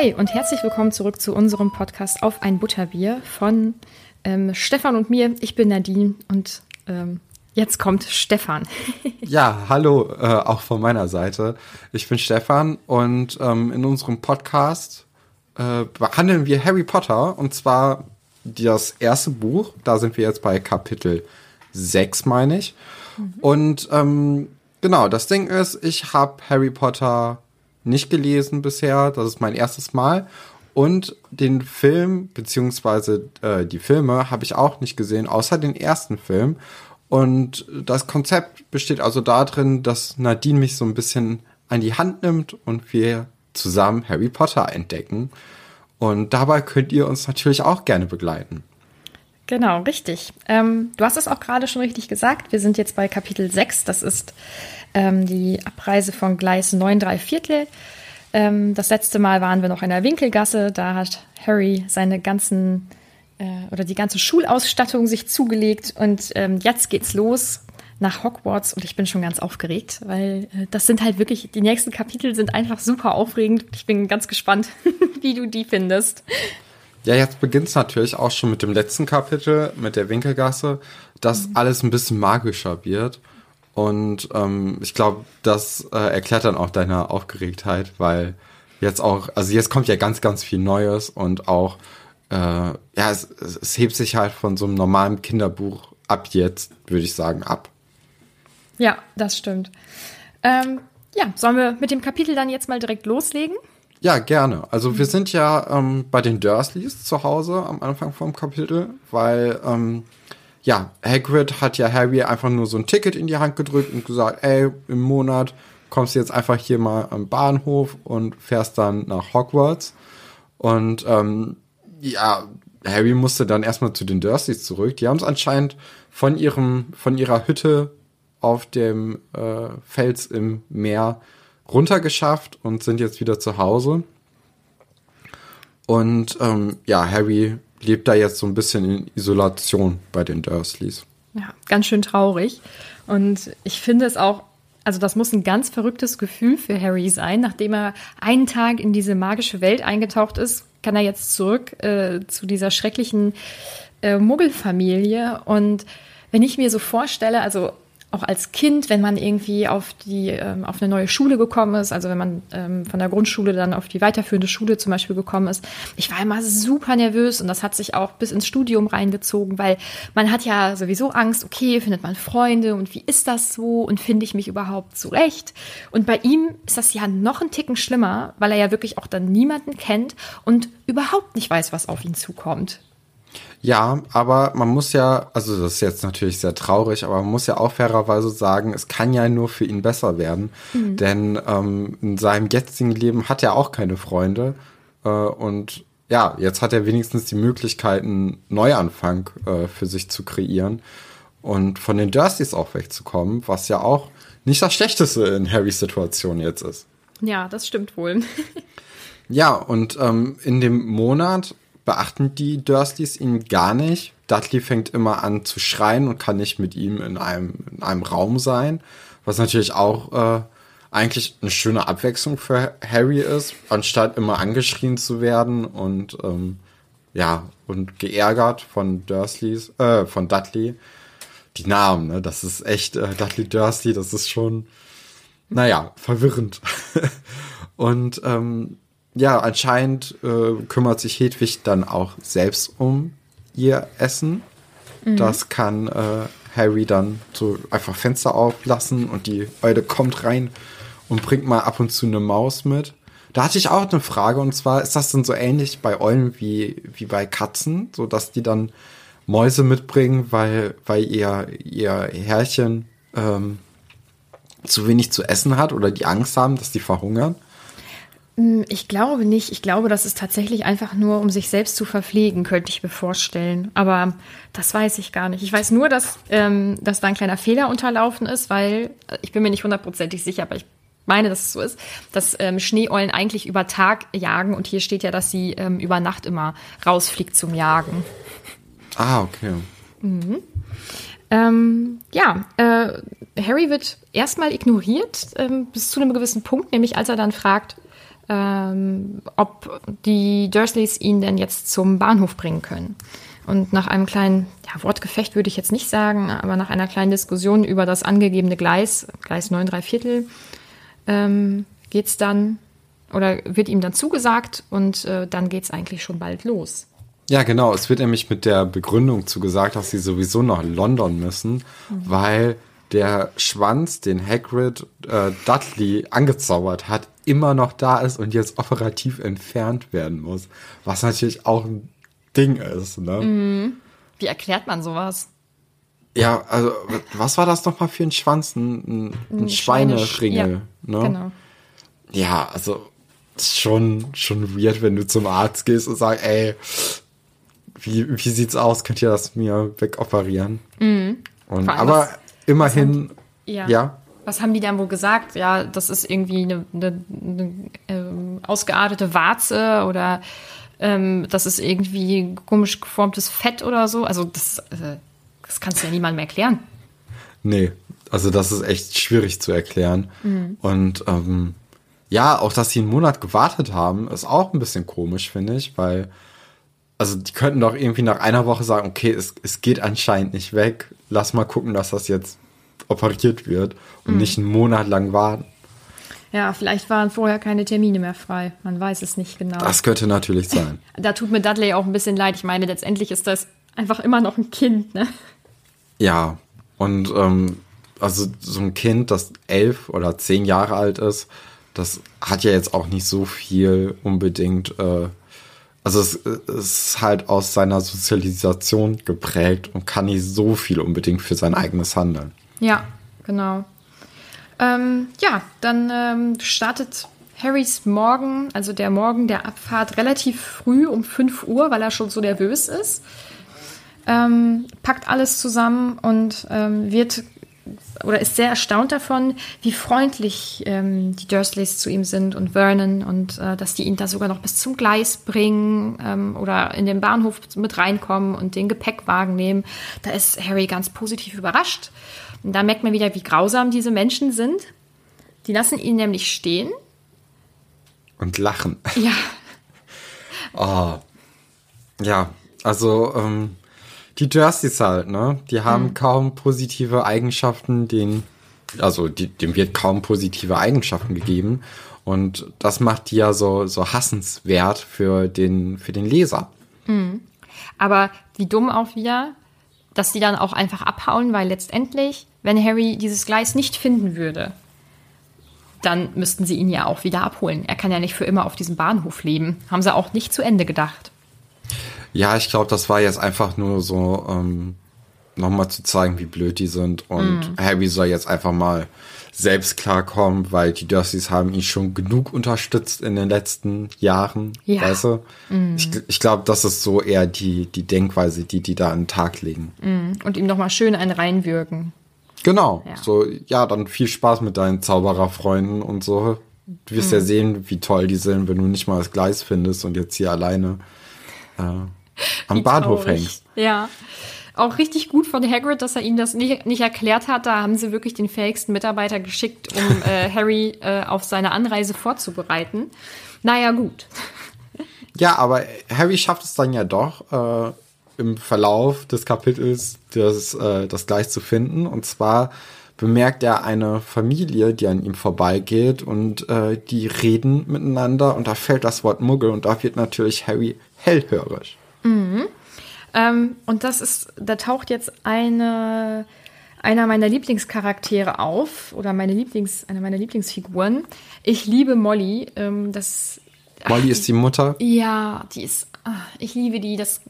Hi und herzlich willkommen zurück zu unserem Podcast auf ein Butterbier von ähm, Stefan und mir. Ich bin Nadine und ähm, jetzt kommt Stefan. ja, hallo, äh, auch von meiner Seite. Ich bin Stefan und ähm, in unserem Podcast äh, behandeln wir Harry Potter und zwar das erste Buch. Da sind wir jetzt bei Kapitel 6, meine ich. Mhm. Und ähm, genau, das Ding ist, ich habe Harry Potter nicht gelesen bisher. Das ist mein erstes Mal. Und den Film, beziehungsweise äh, die Filme, habe ich auch nicht gesehen, außer den ersten Film. Und das Konzept besteht also darin, dass Nadine mich so ein bisschen an die Hand nimmt und wir zusammen Harry Potter entdecken. Und dabei könnt ihr uns natürlich auch gerne begleiten. Genau, richtig. Ähm, du hast es auch gerade schon richtig gesagt. Wir sind jetzt bei Kapitel 6. Das ist ähm, die Abreise von Gleis 9 3 Viertel. Ähm, das letzte Mal waren wir noch in der Winkelgasse. Da hat Harry seine ganzen äh, oder die ganze Schulausstattung sich zugelegt. Und ähm, jetzt geht's los nach Hogwarts und ich bin schon ganz aufgeregt, weil äh, das sind halt wirklich, die nächsten Kapitel sind einfach super aufregend. Ich bin ganz gespannt, wie du die findest. Ja, jetzt beginnt es natürlich auch schon mit dem letzten Kapitel, mit der Winkelgasse, dass mhm. alles ein bisschen magischer wird. Und ähm, ich glaube, das äh, erklärt dann auch deine Aufgeregtheit, weil jetzt auch, also jetzt kommt ja ganz, ganz viel Neues und auch, äh, ja, es, es hebt sich halt von so einem normalen Kinderbuch ab jetzt, würde ich sagen, ab. Ja, das stimmt. Ähm, ja, sollen wir mit dem Kapitel dann jetzt mal direkt loslegen? Ja, gerne. Also wir sind ja ähm, bei den Dursleys zu Hause am Anfang vom Kapitel, weil ähm, ja, Hagrid hat ja Harry einfach nur so ein Ticket in die Hand gedrückt und gesagt, ey, im Monat kommst du jetzt einfach hier mal am Bahnhof und fährst dann nach Hogwarts. Und ähm, ja, Harry musste dann erstmal zu den Dursleys zurück. Die haben es anscheinend von ihrem, von ihrer Hütte auf dem äh, Fels im Meer runtergeschafft und sind jetzt wieder zu Hause. Und ähm, ja, Harry lebt da jetzt so ein bisschen in Isolation bei den Dursleys. Ja, ganz schön traurig. Und ich finde es auch, also das muss ein ganz verrücktes Gefühl für Harry sein. Nachdem er einen Tag in diese magische Welt eingetaucht ist, kann er jetzt zurück äh, zu dieser schrecklichen äh, Muggelfamilie. Und wenn ich mir so vorstelle, also auch als Kind, wenn man irgendwie auf die ähm, auf eine neue Schule gekommen ist, also wenn man ähm, von der Grundschule dann auf die weiterführende Schule zum Beispiel gekommen ist, ich war immer super nervös und das hat sich auch bis ins Studium reingezogen, weil man hat ja sowieso Angst, okay, findet man Freunde und wie ist das so und finde ich mich überhaupt zurecht? Und bei ihm ist das ja noch ein Ticken schlimmer, weil er ja wirklich auch dann niemanden kennt und überhaupt nicht weiß, was auf ihn zukommt. Ja, aber man muss ja, also das ist jetzt natürlich sehr traurig, aber man muss ja auch fairerweise sagen, es kann ja nur für ihn besser werden. Mhm. Denn ähm, in seinem jetzigen Leben hat er auch keine Freunde. Äh, und ja, jetzt hat er wenigstens die Möglichkeit, einen Neuanfang äh, für sich zu kreieren und von den Dursleys auch wegzukommen, was ja auch nicht das Schlechteste in Harrys Situation jetzt ist. Ja, das stimmt wohl. ja, und ähm, in dem Monat beachten die Dursleys ihn gar nicht. Dudley fängt immer an zu schreien und kann nicht mit ihm in einem, in einem Raum sein, was natürlich auch äh, eigentlich eine schöne Abwechslung für Harry ist, anstatt immer angeschrien zu werden und ähm, ja und geärgert von Dursleys, äh, von Dudley. Die Namen, ne, das ist echt äh, Dudley Dursley, das ist schon, naja, verwirrend. und ähm, ja, anscheinend äh, kümmert sich Hedwig dann auch selbst um ihr Essen. Mhm. Das kann äh, Harry dann so einfach Fenster auflassen und die Eule kommt rein und bringt mal ab und zu eine Maus mit. Da hatte ich auch eine Frage und zwar ist das dann so ähnlich bei Eulen wie, wie bei Katzen, so dass die dann Mäuse mitbringen, weil, weil ihr, ihr Herrchen ähm, zu wenig zu essen hat oder die Angst haben, dass die verhungern? Hm, ich glaube nicht. Ich glaube, das ist tatsächlich einfach nur, um sich selbst zu verpflegen, könnte ich mir vorstellen. Aber das weiß ich gar nicht. Ich weiß nur, dass, ähm, dass da ein kleiner Fehler unterlaufen ist, weil äh, ich bin mir nicht hundertprozentig sicher, aber ich meine, dass es so ist, dass ähm, Schneeeulen eigentlich über Tag jagen und hier steht ja, dass sie ähm, über Nacht immer rausfliegt zum Jagen. Ah, okay. Mhm. Ähm, ja, äh, Harry wird erstmal ignoriert ähm, bis zu einem gewissen Punkt, nämlich als er dann fragt, ähm, ob die Dursleys ihn denn jetzt zum Bahnhof bringen können. Und nach einem kleinen ja, Wortgefecht würde ich jetzt nicht sagen, aber nach einer kleinen Diskussion über das angegebene Gleis, Gleis 9 3 Viertel, ähm, geht es dann oder wird ihm dann zugesagt und äh, dann geht es eigentlich schon bald los. Ja, genau. Es wird nämlich mit der Begründung zugesagt, dass sie sowieso nach London müssen, mhm. weil der Schwanz, den Hagrid äh, Dudley angezaubert hat, immer noch da ist und jetzt operativ entfernt werden muss. Was natürlich auch ein Ding ist. Ne? Mhm. Wie erklärt man sowas? Ja, also was war das nochmal für ein Schwanz? Ein, ein, ein Schweineringel. Ja, ne? Genau. Ja, also schon, schon weird, wenn du zum Arzt gehst und sagst, ey, wie, wie sieht's aus? Könnt ihr das mir wegoperieren? Mhm. Und, aber immerhin, ja. ja. Was haben die dann wohl gesagt? Ja, das ist irgendwie eine, eine, eine ähm, ausgeartete Warze oder ähm, das ist irgendwie komisch geformtes Fett oder so. Also das, äh, das kannst du ja niemandem erklären. Nee, also das ist echt schwierig zu erklären. Mhm. Und ähm, ja, auch dass sie einen Monat gewartet haben, ist auch ein bisschen komisch, finde ich, weil also die könnten doch irgendwie nach einer Woche sagen, okay, es, es geht anscheinend nicht weg, lass mal gucken, dass das jetzt operiert wird und mhm. nicht einen Monat lang warten. Ja, vielleicht waren vorher keine Termine mehr frei. Man weiß es nicht genau. Das könnte natürlich sein. da tut mir Dudley auch ein bisschen leid. Ich meine, letztendlich ist das einfach immer noch ein Kind, ne? Ja, und ähm, also so ein Kind, das elf oder zehn Jahre alt ist, das hat ja jetzt auch nicht so viel unbedingt äh, also es, ist halt aus seiner Sozialisation geprägt und kann nicht so viel unbedingt für sein eigenes Handeln. Ja, genau. Ähm, ja, dann ähm, startet Harrys Morgen, also der Morgen der Abfahrt, relativ früh um 5 Uhr, weil er schon so nervös ist. Ähm, packt alles zusammen und ähm, wird oder ist sehr erstaunt davon, wie freundlich ähm, die Dursleys zu ihm sind und Vernon und äh, dass die ihn da sogar noch bis zum Gleis bringen ähm, oder in den Bahnhof mit reinkommen und den Gepäckwagen nehmen. Da ist Harry ganz positiv überrascht. Und da merkt man wieder, wie grausam diese Menschen sind. Die lassen ihn nämlich stehen. Und lachen. Ja. oh. Ja, also ähm, die Dursleys halt, ne? Die haben mhm. kaum positive Eigenschaften, den, also die, dem wird kaum positive Eigenschaften gegeben. Und das macht die ja so, so hassenswert für den, für den Leser. Mhm. Aber wie dumm auch wieder, dass die dann auch einfach abhauen, weil letztendlich, wenn Harry dieses Gleis nicht finden würde, dann müssten sie ihn ja auch wieder abholen. Er kann ja nicht für immer auf diesem Bahnhof leben. Haben sie auch nicht zu Ende gedacht. Ja, ich glaube, das war jetzt einfach nur so, ähm, nochmal zu zeigen, wie blöd die sind. Und mm. Harry soll jetzt einfach mal selbst klarkommen, weil die Dursleys haben ihn schon genug unterstützt in den letzten Jahren. Ja. Weißt du? Mm. Ich, ich glaube, das ist so eher die, die Denkweise, die die da an den Tag legen. Mm. Und ihm nochmal schön einen reinwürgen. Genau. Ja. So, ja, dann viel Spaß mit deinen Zaubererfreunden und so. Du wirst ja sehen, wie toll die sind, wenn du nicht mal das Gleis findest und jetzt hier alleine äh, am Bahnhof traurig. hängst. Ja auch richtig gut von Hagrid, dass er ihm das nicht, nicht erklärt hat. Da haben sie wirklich den fähigsten Mitarbeiter geschickt, um äh, Harry äh, auf seine Anreise vorzubereiten. Naja, gut. Ja, aber Harry schafft es dann ja doch, äh, im Verlauf des Kapitels das, äh, das gleich zu finden. Und zwar bemerkt er eine Familie, die an ihm vorbeigeht und äh, die reden miteinander und da fällt das Wort Muggel und da wird natürlich Harry hellhörig. Mhm. Ähm, und das ist, da taucht jetzt eine, einer meiner Lieblingscharaktere auf oder meine Lieblings, eine meiner Lieblingsfiguren. Ich liebe Molly. Ähm, das, Molly ach, ist die Mutter? Ja, die ist, ach, ich liebe die. Das,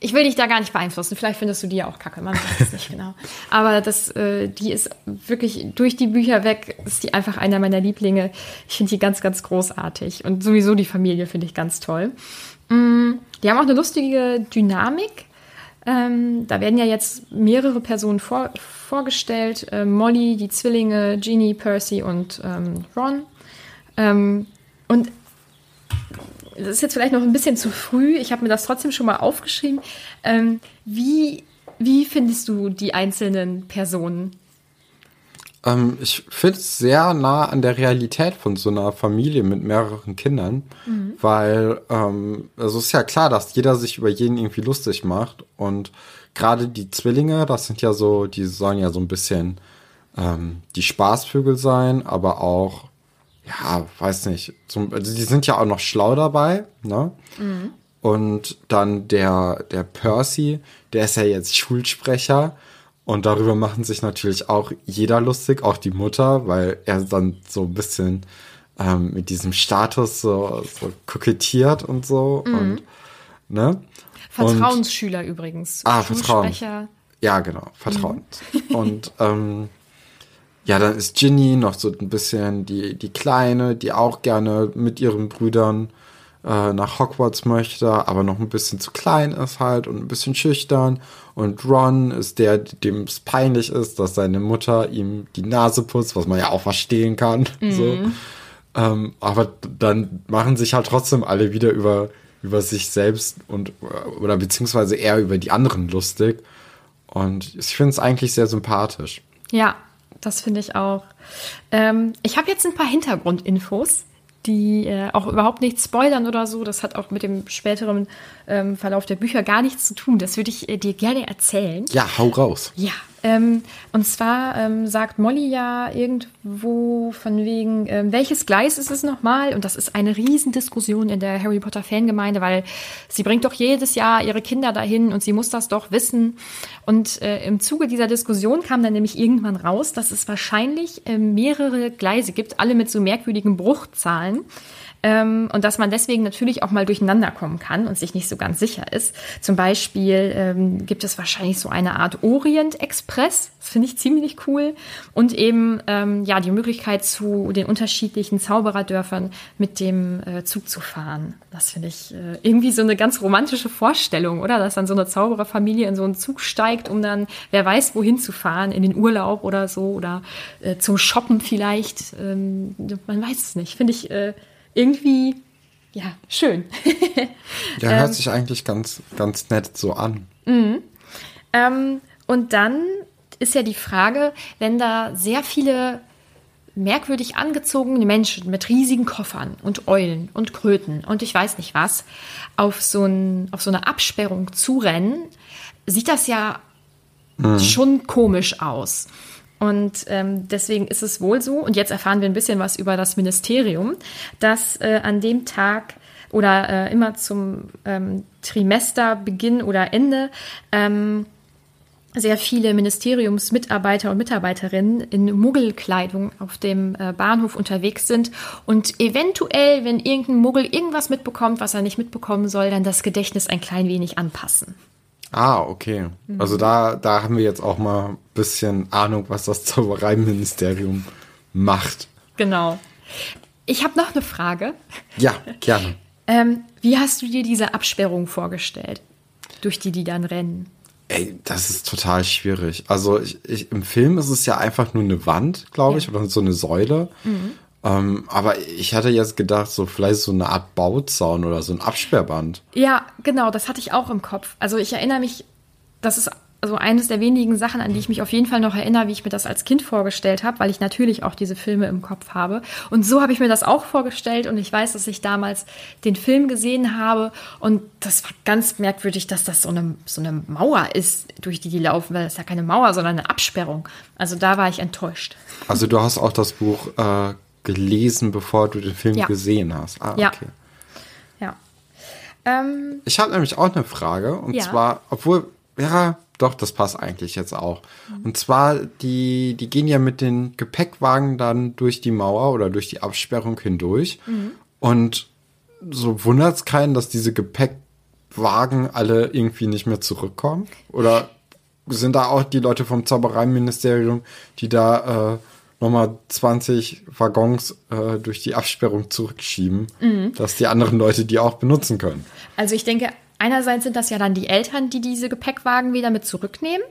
ich will dich da gar nicht beeinflussen. Vielleicht findest du die ja auch kacke, man weiß es nicht genau. Aber das, äh, die ist wirklich durch die Bücher weg, ist die einfach einer meiner Lieblinge. Ich finde die ganz, ganz großartig. Und sowieso die Familie finde ich ganz toll. Mm, die haben auch eine lustige Dynamik. Ähm, da werden ja jetzt mehrere Personen vor, vorgestellt. Äh, Molly, die Zwillinge, Ginny, Percy und ähm, Ron. Ähm, und das ist jetzt vielleicht noch ein bisschen zu früh. Ich habe mir das trotzdem schon mal aufgeschrieben. Ähm, wie, wie findest du die einzelnen Personen? Ähm, ich finde es sehr nah an der Realität von so einer Familie mit mehreren Kindern, mhm. weil ähm, also ist ja klar, dass jeder sich über jeden irgendwie lustig macht und gerade die Zwillinge, das sind ja so, die sollen ja so ein bisschen ähm, die Spaßvögel sein, aber auch ja, weiß nicht, zum, also die sind ja auch noch schlau dabei, ne? Mhm. Und dann der, der Percy, der ist ja jetzt Schulsprecher und darüber machen sich natürlich auch jeder lustig, auch die Mutter, weil er dann so ein bisschen ähm, mit diesem Status so, so kokettiert und so. Mhm. Und, ne? Vertrauensschüler und, übrigens. Ah, Vertrauen. Ja, genau, Vertrauen. Mhm. und ähm, ja, dann ist Ginny noch so ein bisschen die, die Kleine, die auch gerne mit ihren Brüdern äh, nach Hogwarts möchte, aber noch ein bisschen zu klein ist halt und ein bisschen schüchtern. Und Ron ist der, dem es peinlich ist, dass seine Mutter ihm die Nase putzt, was man ja auch verstehen kann. Mhm. So. Ähm, aber dann machen sich halt trotzdem alle wieder über, über sich selbst und oder beziehungsweise eher über die anderen lustig. Und ich finde es eigentlich sehr sympathisch. Ja, das finde ich auch. Ähm, ich habe jetzt ein paar Hintergrundinfos die äh, auch überhaupt nichts spoilern oder so. Das hat auch mit dem späteren ähm, Verlauf der Bücher gar nichts zu tun. Das würde ich äh, dir gerne erzählen. Ja, hau raus. Ja, ähm, und zwar ähm, sagt Molly ja irgendwo von wegen, ähm, welches Gleis ist es nochmal? Und das ist eine Riesendiskussion in der Harry Potter Fangemeinde, weil sie bringt doch jedes Jahr ihre Kinder dahin und sie muss das doch wissen. Und äh, im Zuge dieser Diskussion kam dann nämlich irgendwann raus, dass es wahrscheinlich äh, mehrere Gleise gibt, alle mit so merkwürdigen Bruchzahlen. Ähm, und dass man deswegen natürlich auch mal durcheinander kommen kann und sich nicht so ganz sicher ist. Zum Beispiel ähm, gibt es wahrscheinlich so eine Art Orient-Express, das finde ich ziemlich cool. Und eben ähm, ja die Möglichkeit zu den unterschiedlichen Zaubererdörfern mit dem äh, Zug zu fahren. Das finde ich äh, irgendwie so eine ganz romantische Vorstellung, oder? Dass dann so eine Zaubererfamilie in so einen Zug steigt, um dann, wer weiß, wohin zu fahren, in den Urlaub oder so oder äh, zum Shoppen vielleicht. Ähm, man weiß es nicht. Finde ich äh, irgendwie, ja, schön. ja, hört ähm, sich eigentlich ganz, ganz nett so an. Mhm. Ähm, und dann ist ja die Frage, wenn da sehr viele merkwürdig angezogene Menschen mit riesigen Koffern und Eulen und Kröten und ich weiß nicht was auf so, ein, auf so eine Absperrung zurennen, sieht das ja mhm. schon komisch aus. Und ähm, deswegen ist es wohl so, und jetzt erfahren wir ein bisschen was über das Ministerium, dass äh, an dem Tag oder äh, immer zum ähm, Trimesterbeginn oder Ende ähm, sehr viele Ministeriumsmitarbeiter und Mitarbeiterinnen in Muggelkleidung auf dem äh, Bahnhof unterwegs sind und eventuell, wenn irgendein Muggel irgendwas mitbekommt, was er nicht mitbekommen soll, dann das Gedächtnis ein klein wenig anpassen. Ah, okay. Also da, da haben wir jetzt auch mal ein bisschen Ahnung, was das Zaubereiministerium macht. Genau. Ich habe noch eine Frage. Ja, gerne. Ähm, wie hast du dir diese Absperrung vorgestellt, durch die die dann rennen? Ey, das ist total schwierig. Also ich, ich, im Film ist es ja einfach nur eine Wand, glaube ich, Ja. oder so eine Säule. Ähm, aber ich hatte jetzt gedacht, so vielleicht so eine Art Bauzaun oder so ein Absperrband. Ja, genau, das hatte ich auch im Kopf. Also ich erinnere mich, das ist also eines der wenigen Sachen, an die ich mich auf jeden Fall noch erinnere, wie ich mir das als Kind vorgestellt habe, weil ich natürlich auch diese Filme im Kopf habe. Und so habe ich mir das auch vorgestellt und ich weiß, dass ich damals den Film gesehen habe und das war ganz merkwürdig, dass das so eine, so eine Mauer ist, durch die die laufen, weil das ist ja keine Mauer, sondern eine Absperrung. Also da war ich enttäuscht. Also du hast auch das Buch äh, gelesen, bevor du den Film Ja. gesehen hast. Ah, Ja. okay. Ja. Ähm, Ich habe nämlich auch eine Frage. Und Ja. zwar, obwohl, ja, doch, das passt eigentlich jetzt auch. Und zwar, die, die gehen ja mit den Gepäckwagen dann durch die Mauer oder durch die Absperrung hindurch. Und so wundert es keinen, dass diese Gepäckwagen alle irgendwie nicht mehr zurückkommen? Oder sind da auch die Leute vom Zaubereiministerium, die da äh, nochmal 20 Waggons äh, durch die Absperrung zurückschieben, dass die anderen Leute die auch benutzen können? Also ich denke, einerseits sind das ja dann die Eltern, die diese Gepäckwagen wieder mit zurücknehmen,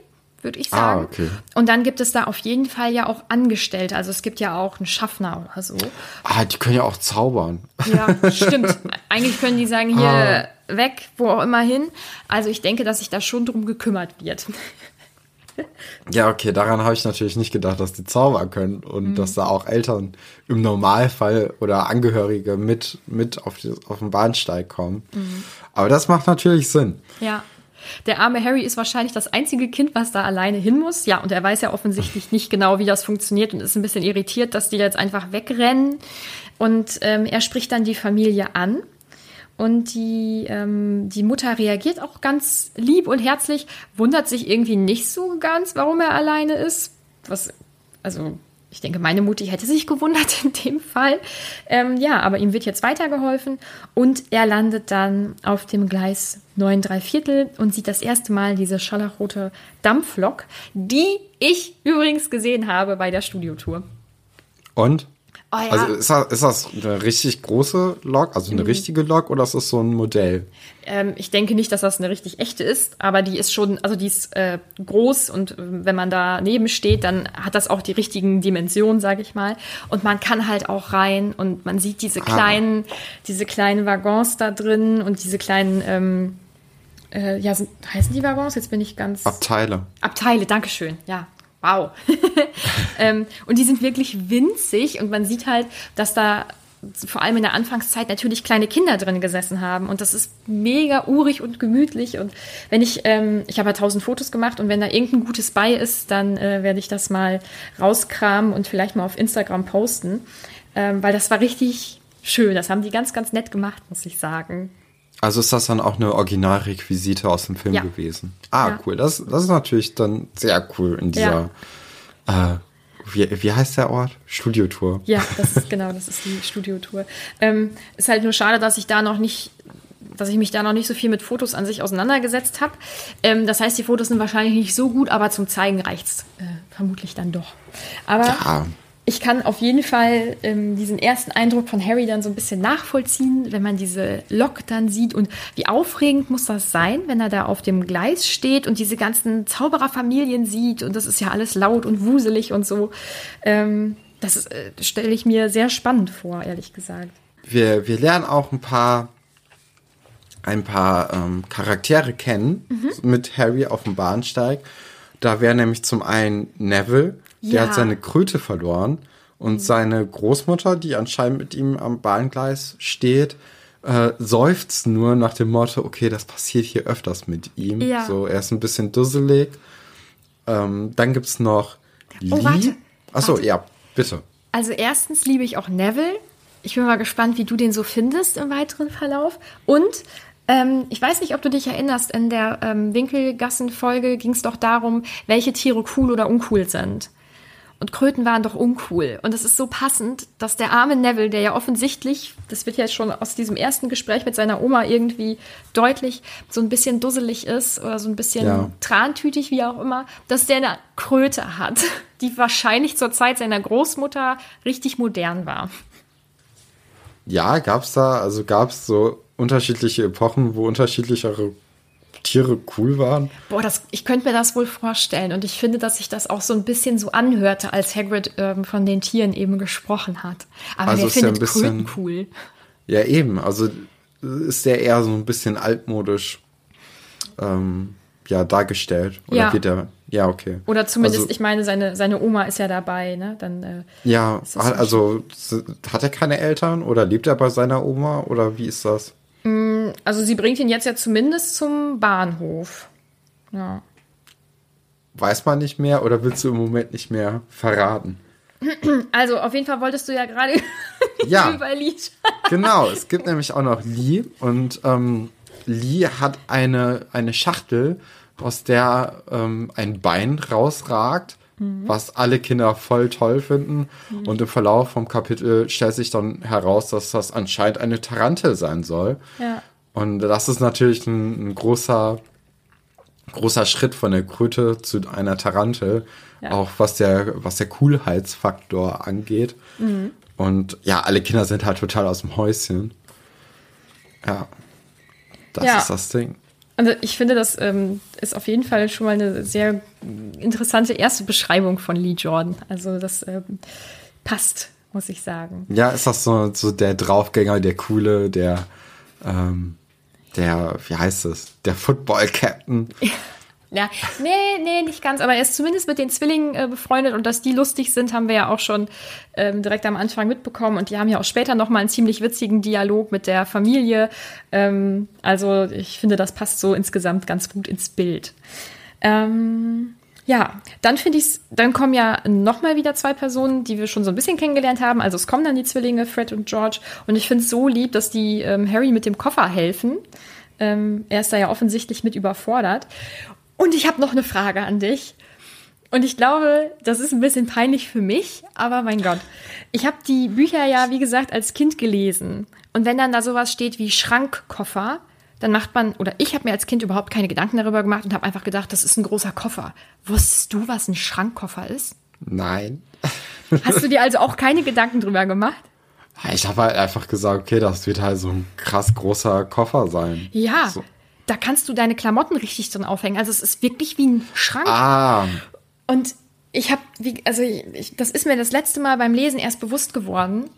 würde ich Ah, sagen. okay. Und dann gibt es da auf jeden Fall ja auch Angestellte. Also es gibt ja auch einen Schaffner oder so. Ah, die können ja auch zaubern. Ja, stimmt. Eigentlich können die sagen, hier Ah. weg, wo auch immer hin. Also ich denke, dass sich da schon drum gekümmert wird. Ja, okay, daran habe ich natürlich nicht gedacht, dass die zaubern können und dass da auch Eltern im Normalfall oder Angehörige mit, mit auf, die, auf den Bahnsteig kommen. Aber das macht natürlich Sinn. Ja. Der arme Harry ist wahrscheinlich das einzige Kind, was da alleine hin muss. Ja, und er weiß ja offensichtlich nicht genau, wie das funktioniert und ist ein bisschen irritiert, dass die jetzt einfach wegrennen. Und ähm, er spricht dann die Familie an. Und die, ähm, die Mutter reagiert auch ganz lieb und herzlich, wundert sich irgendwie nicht so ganz, warum er alleine ist. Was, also, ich denke, meine Mutti hätte sich gewundert in dem Fall. Ähm, ja, aber ihm wird jetzt weitergeholfen und er landet dann auf dem Gleis 9 3 Viertel und sieht das erste Mal diese scharlachrote Dampflok, die ich übrigens gesehen habe bei der Studiotour. Und? Oh ja. Also ist das, ist das eine richtig große Lok, also eine richtige Lok oder ist das so ein Modell? Ähm, ich denke nicht, dass das eine richtig echte ist, aber die ist schon, also die ist äh, groß und äh, wenn man daneben steht, dann hat das auch die richtigen Dimensionen, sage ich mal. Und man kann halt auch rein und man sieht diese kleinen, diese kleinen Waggons da drin und diese kleinen, ähm, äh, ja, sind, heißen die Waggons? Jetzt bin ich ganz. Abteile. Abteile, Dankeschön. Ja, wow. ähm, und die sind wirklich winzig und man sieht halt, dass da vor allem in der Anfangszeit natürlich kleine Kinder drin gesessen haben und das ist mega urig und gemütlich und wenn ich, ähm, ich habe ja tausend Fotos gemacht und wenn da irgendein gutes bei ist, dann äh, werde ich das mal rauskramen und vielleicht mal auf Instagram posten, ähm, weil das war richtig schön, das haben die ganz, ganz nett gemacht, muss ich sagen. Also ist das dann auch eine Originalrequisite aus dem Film Ja. gewesen? Ah, Ja. cool. Das, das ist natürlich dann sehr cool in dieser, äh, wie, wie heißt der Ort? Studiotour. Ja, das ist genau, das ist die Studiotour. Ähm, ist halt nur schade, dass ich da noch nicht, dass ich mich da noch nicht so viel mit Fotos an sich auseinandergesetzt habe. Ähm, das heißt, die Fotos sind wahrscheinlich nicht so gut, aber zum Zeigen reicht's äh, vermutlich dann doch. Aber Ja. Ich kann auf jeden Fall ähm, diesen ersten Eindruck von Harry dann so ein bisschen nachvollziehen, wenn man diese Lok dann sieht und wie aufregend muss das sein, wenn er da auf dem Gleis steht und diese ganzen Zaubererfamilien sieht und das ist ja alles laut und wuselig und so. Ähm, das äh, stelle ich mir sehr spannend vor, ehrlich gesagt. Wir, wir lernen auch ein paar, ein paar ähm, Charaktere kennen mit Harry auf dem Bahnsteig. Da wäre nämlich zum einen Neville, der Ja. hat seine Kröte verloren und seine Großmutter, die anscheinend mit ihm am Bahngleis steht, äh, seufzt nur nach dem Motto, okay, das passiert hier öfters mit ihm. Ja. So, er ist ein bisschen dusselig. Ähm, dann gibt's noch Lee. Oh, warte, Achso, warte. ja, bitte. Also erstens liebe ich auch Neville. Ich bin mal gespannt, wie du den so findest im weiteren Verlauf. Und ähm, ich weiß nicht, ob du dich erinnerst, in der ähm, Winkelgassen-Folge ging es doch darum, welche Tiere cool oder uncool sind. Und Kröten waren doch uncool. Und es ist so passend, dass der arme Neville, der ja offensichtlich, das wird ja schon aus diesem ersten Gespräch mit seiner Oma irgendwie deutlich, so ein bisschen dusselig ist oder so ein bisschen Ja. trantütig, wie auch immer, dass der eine Kröte hat, die wahrscheinlich zur Zeit seiner Großmutter richtig modern war. Ja, gab's da, also gab's so unterschiedliche Epochen, wo unterschiedlichere Tiere cool waren? Boah, das, ich könnte mir das wohl vorstellen. Und ich finde, dass sich das auch so ein bisschen so anhörte, als Hagrid ähm, von den Tieren eben gesprochen hat. Aber Also wer ist ja findet ein bisschen- Kröten cool? Ja, eben. Also ist der eher so ein bisschen altmodisch ähm, ja, dargestellt. Oder Ja. wird der. Ja, okay. Oder zumindest, Also, ich meine, seine, seine Oma ist ja dabei, ne? Dann, äh, Ja, also hat er keine Eltern oder lebt er bei seiner Oma oder wie ist das? Also sie bringt ihn jetzt ja zumindest zum Bahnhof. Ja. Weiß man nicht mehr oder willst du im Moment nicht mehr verraten? Also auf jeden Fall wolltest du ja gerade Ja. über Lied. Genau, es gibt nämlich auch noch Lee und ähm, Lee hat eine, eine Schachtel, aus der ähm, ein Bein rausragt, was alle Kinder voll toll finden. Und im Verlauf vom Kapitel stellt sich dann heraus, dass das anscheinend eine Tarantel sein soll. Ja. Und das ist natürlich ein, ein großer, großer Schritt von der Kröte zu einer Tarantel, Ja. auch was der, was der Coolheitsfaktor angeht. Und ja, alle Kinder sind halt total aus dem Häuschen. Ja, das Ja. ist das Ding. Also ich finde, das ähm, ist auf jeden Fall schon mal eine sehr interessante erste Beschreibung von Lee Jordan. Also das ähm, passt, muss ich sagen. Ja, ist das so, so der Draufgänger, der Coole, der, ähm, der, wie heißt es, der Football-Captain. Ja, nee, nee, nicht ganz, aber er ist zumindest mit den Zwillingen äh, befreundet und dass die lustig sind, haben wir ja auch schon ähm, direkt am Anfang mitbekommen und die haben ja auch später noch mal einen ziemlich witzigen Dialog mit der Familie. Ähm, also ich finde, das passt so insgesamt ganz gut ins Bild. Ähm, ja, dann finde ich dann kommen ja noch mal wieder zwei Personen, die wir schon so ein bisschen kennengelernt haben. Also es kommen dann die Zwillinge Fred und George und ich finde es so lieb, dass die ähm, Harry mit dem Koffer helfen. Ähm, er ist da ja offensichtlich mit überfordert. Und ich habe noch eine Frage an dich. Und ich glaube, das ist ein bisschen peinlich für mich, aber mein Gott. Ich habe die Bücher ja, wie gesagt, als Kind gelesen. Und wenn dann da sowas steht wie Schrankkoffer, dann macht man, oder ich habe mir als Kind überhaupt keine Gedanken darüber gemacht und habe einfach gedacht, das ist ein großer Koffer. Wusstest du, was ein Schrankkoffer ist? Nein. Hast du dir also auch keine Gedanken drüber gemacht? Ich habe halt einfach gesagt, okay, das wird halt so ein krass großer Koffer sein. Ja, So. da kannst du deine Klamotten richtig drin aufhängen. Also es ist wirklich wie ein Schrank. Ah, Und ich habe, also ich, das ist mir das letzte Mal beim Lesen erst bewusst geworden,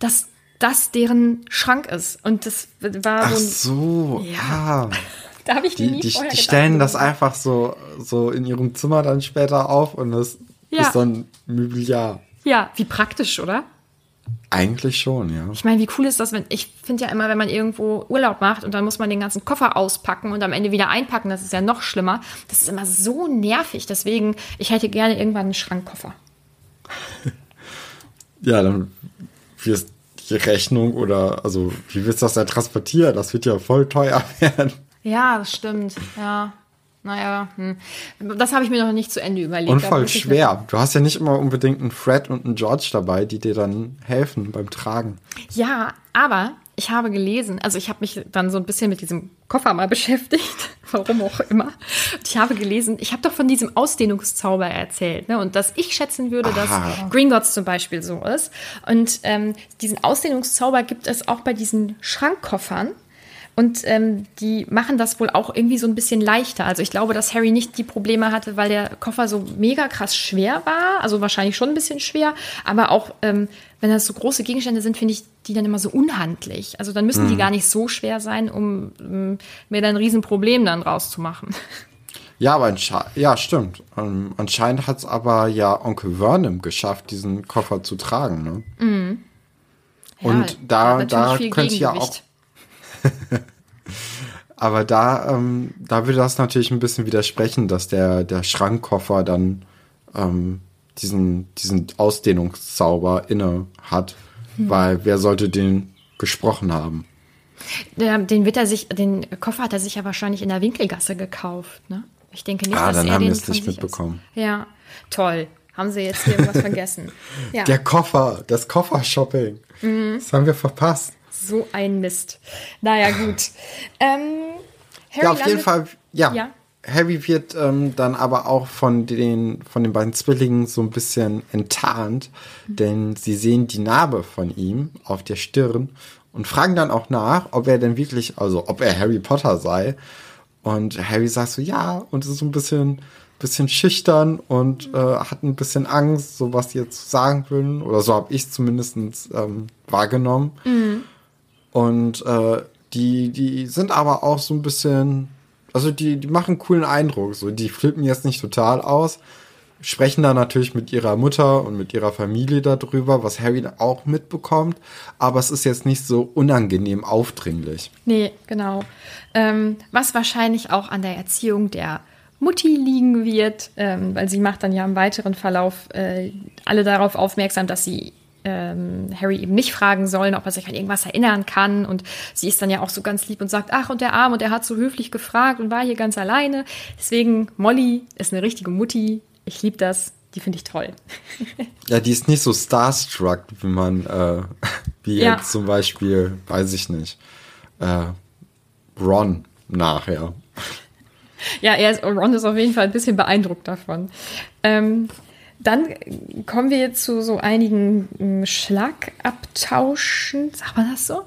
dass das deren Schrank ist. Und das war ach so ein, so. Ja. Ah. da habe ich Die, nie die, vorher die stellen das einfach so, so in ihrem Zimmer dann später auf und das Ja. ist dann Mobiliar. Ja, wie praktisch, oder? Eigentlich schon, ja. Ich meine, wie cool ist das, wenn ich finde ja immer, wenn man irgendwo Urlaub macht und dann muss man den ganzen Koffer auspacken und am Ende wieder einpacken, das ist ja noch schlimmer. Das ist immer so nervig. Deswegen, ich hätte gerne irgendwann einen Schrankkoffer. Ja, dann wirst die Rechnung oder, also, wie willst du das denn transportieren? Das wird ja voll teuer werden. Ja, das stimmt. Ja. Naja, hm. das habe ich mir noch nicht zu Ende überlegt. Und voll schwer. Du hast ja nicht immer unbedingt einen Fred und einen George dabei, die dir dann helfen beim Tragen. Ja, aber ich habe gelesen, also ich habe mich dann so ein bisschen mit diesem Koffer mal beschäftigt, warum auch immer. Und ich habe gelesen, ich habe doch von diesem Ausdehnungszauber erzählt, ne? Und dass ich schätzen würde, dass Ah. Gringotts zum Beispiel so ist. Und ähm, diesen Ausdehnungszauber gibt es auch bei diesen Schrankkoffern. Und ähm, die machen das wohl auch irgendwie so ein bisschen leichter. Also ich glaube, dass Harry nicht die Probleme hatte, weil der Koffer so mega krass schwer war. Also wahrscheinlich schon ein bisschen schwer. Aber auch, ähm, wenn das so große Gegenstände sind, finde ich die dann immer so unhandlich. Also dann müssen die gar nicht so schwer sein, um ähm, mir dann ein Riesenproblem dann rauszumachen. Ja, aber ja, stimmt. Ähm, anscheinend hat es aber ja Onkel Vernon geschafft, diesen Koffer zu tragen. Ne? Und da- hat da viel könnte ja Gegengewicht. Aber da, ähm, da würde das natürlich ein bisschen widersprechen, dass der, der Schrankkoffer dann ähm, diesen, diesen Ausdehnungszauber inne hat. Hm. Weil wer sollte den gesprochen haben? Den wird er sich, den Koffer hat er sich ja wahrscheinlich in der Winkelgasse gekauft, ne? Ich denke nicht, Ah, dass dann er haben wir den es von nicht mitbekommen. Aus. Ja, toll. haben sie jetzt hier irgendwas vergessen. Ja. Der Koffer, das Koffer-Shopping. Mhm. Das haben wir verpasst. So ein Mist. Naja, gut. Ähm, Harry Ja, auf jeden Fall, ja. Ja. Harry wird ähm, dann aber auch von den, von den beiden Zwillingen so ein bisschen enttarnt, denn sie sehen die Narbe von ihm auf der Stirn und fragen dann auch nach, ob er denn wirklich, also ob er Harry Potter sei. Und Harry sagt so, ja, und ist so ein bisschen, bisschen schüchtern und äh, hat ein bisschen Angst, so was sie jetzt sagen würden. Oder so habe ich zumindest ähm, wahrgenommen. Und äh, die, die sind aber auch so ein bisschen, also die, die machen einen coolen Eindruck. So, die flippen jetzt nicht total aus, sprechen da natürlich mit ihrer Mutter und mit ihrer Familie darüber, was Harry auch mitbekommt. Aber es ist jetzt nicht so unangenehm aufdringlich. Nee, genau. Ähm, was wahrscheinlich auch an der Erziehung der Mutti liegen wird, ähm, weil sie macht dann ja im weiteren Verlauf äh, alle darauf aufmerksam, dass sie ähm, Harry eben nicht fragen sollen, ob er sich an irgendwas erinnern kann. Und sie ist dann ja auch so ganz lieb und sagt, ach, und der Arm, und der hat so höflich gefragt und war hier ganz alleine. Deswegen, Molly ist eine richtige Mutti. Ich liebe das. Die finde ich toll. Ja, die ist nicht so starstruck, wie man, äh, wie Ja. jetzt zum Beispiel, weiß ich nicht, äh, Ron nachher. Ja, er ist, Ron ist auf jeden Fall ein bisschen beeindruckt davon. Ähm, dann kommen wir jetzt zu so einigen ähm, Schlagabtauschen. Sagt man das so?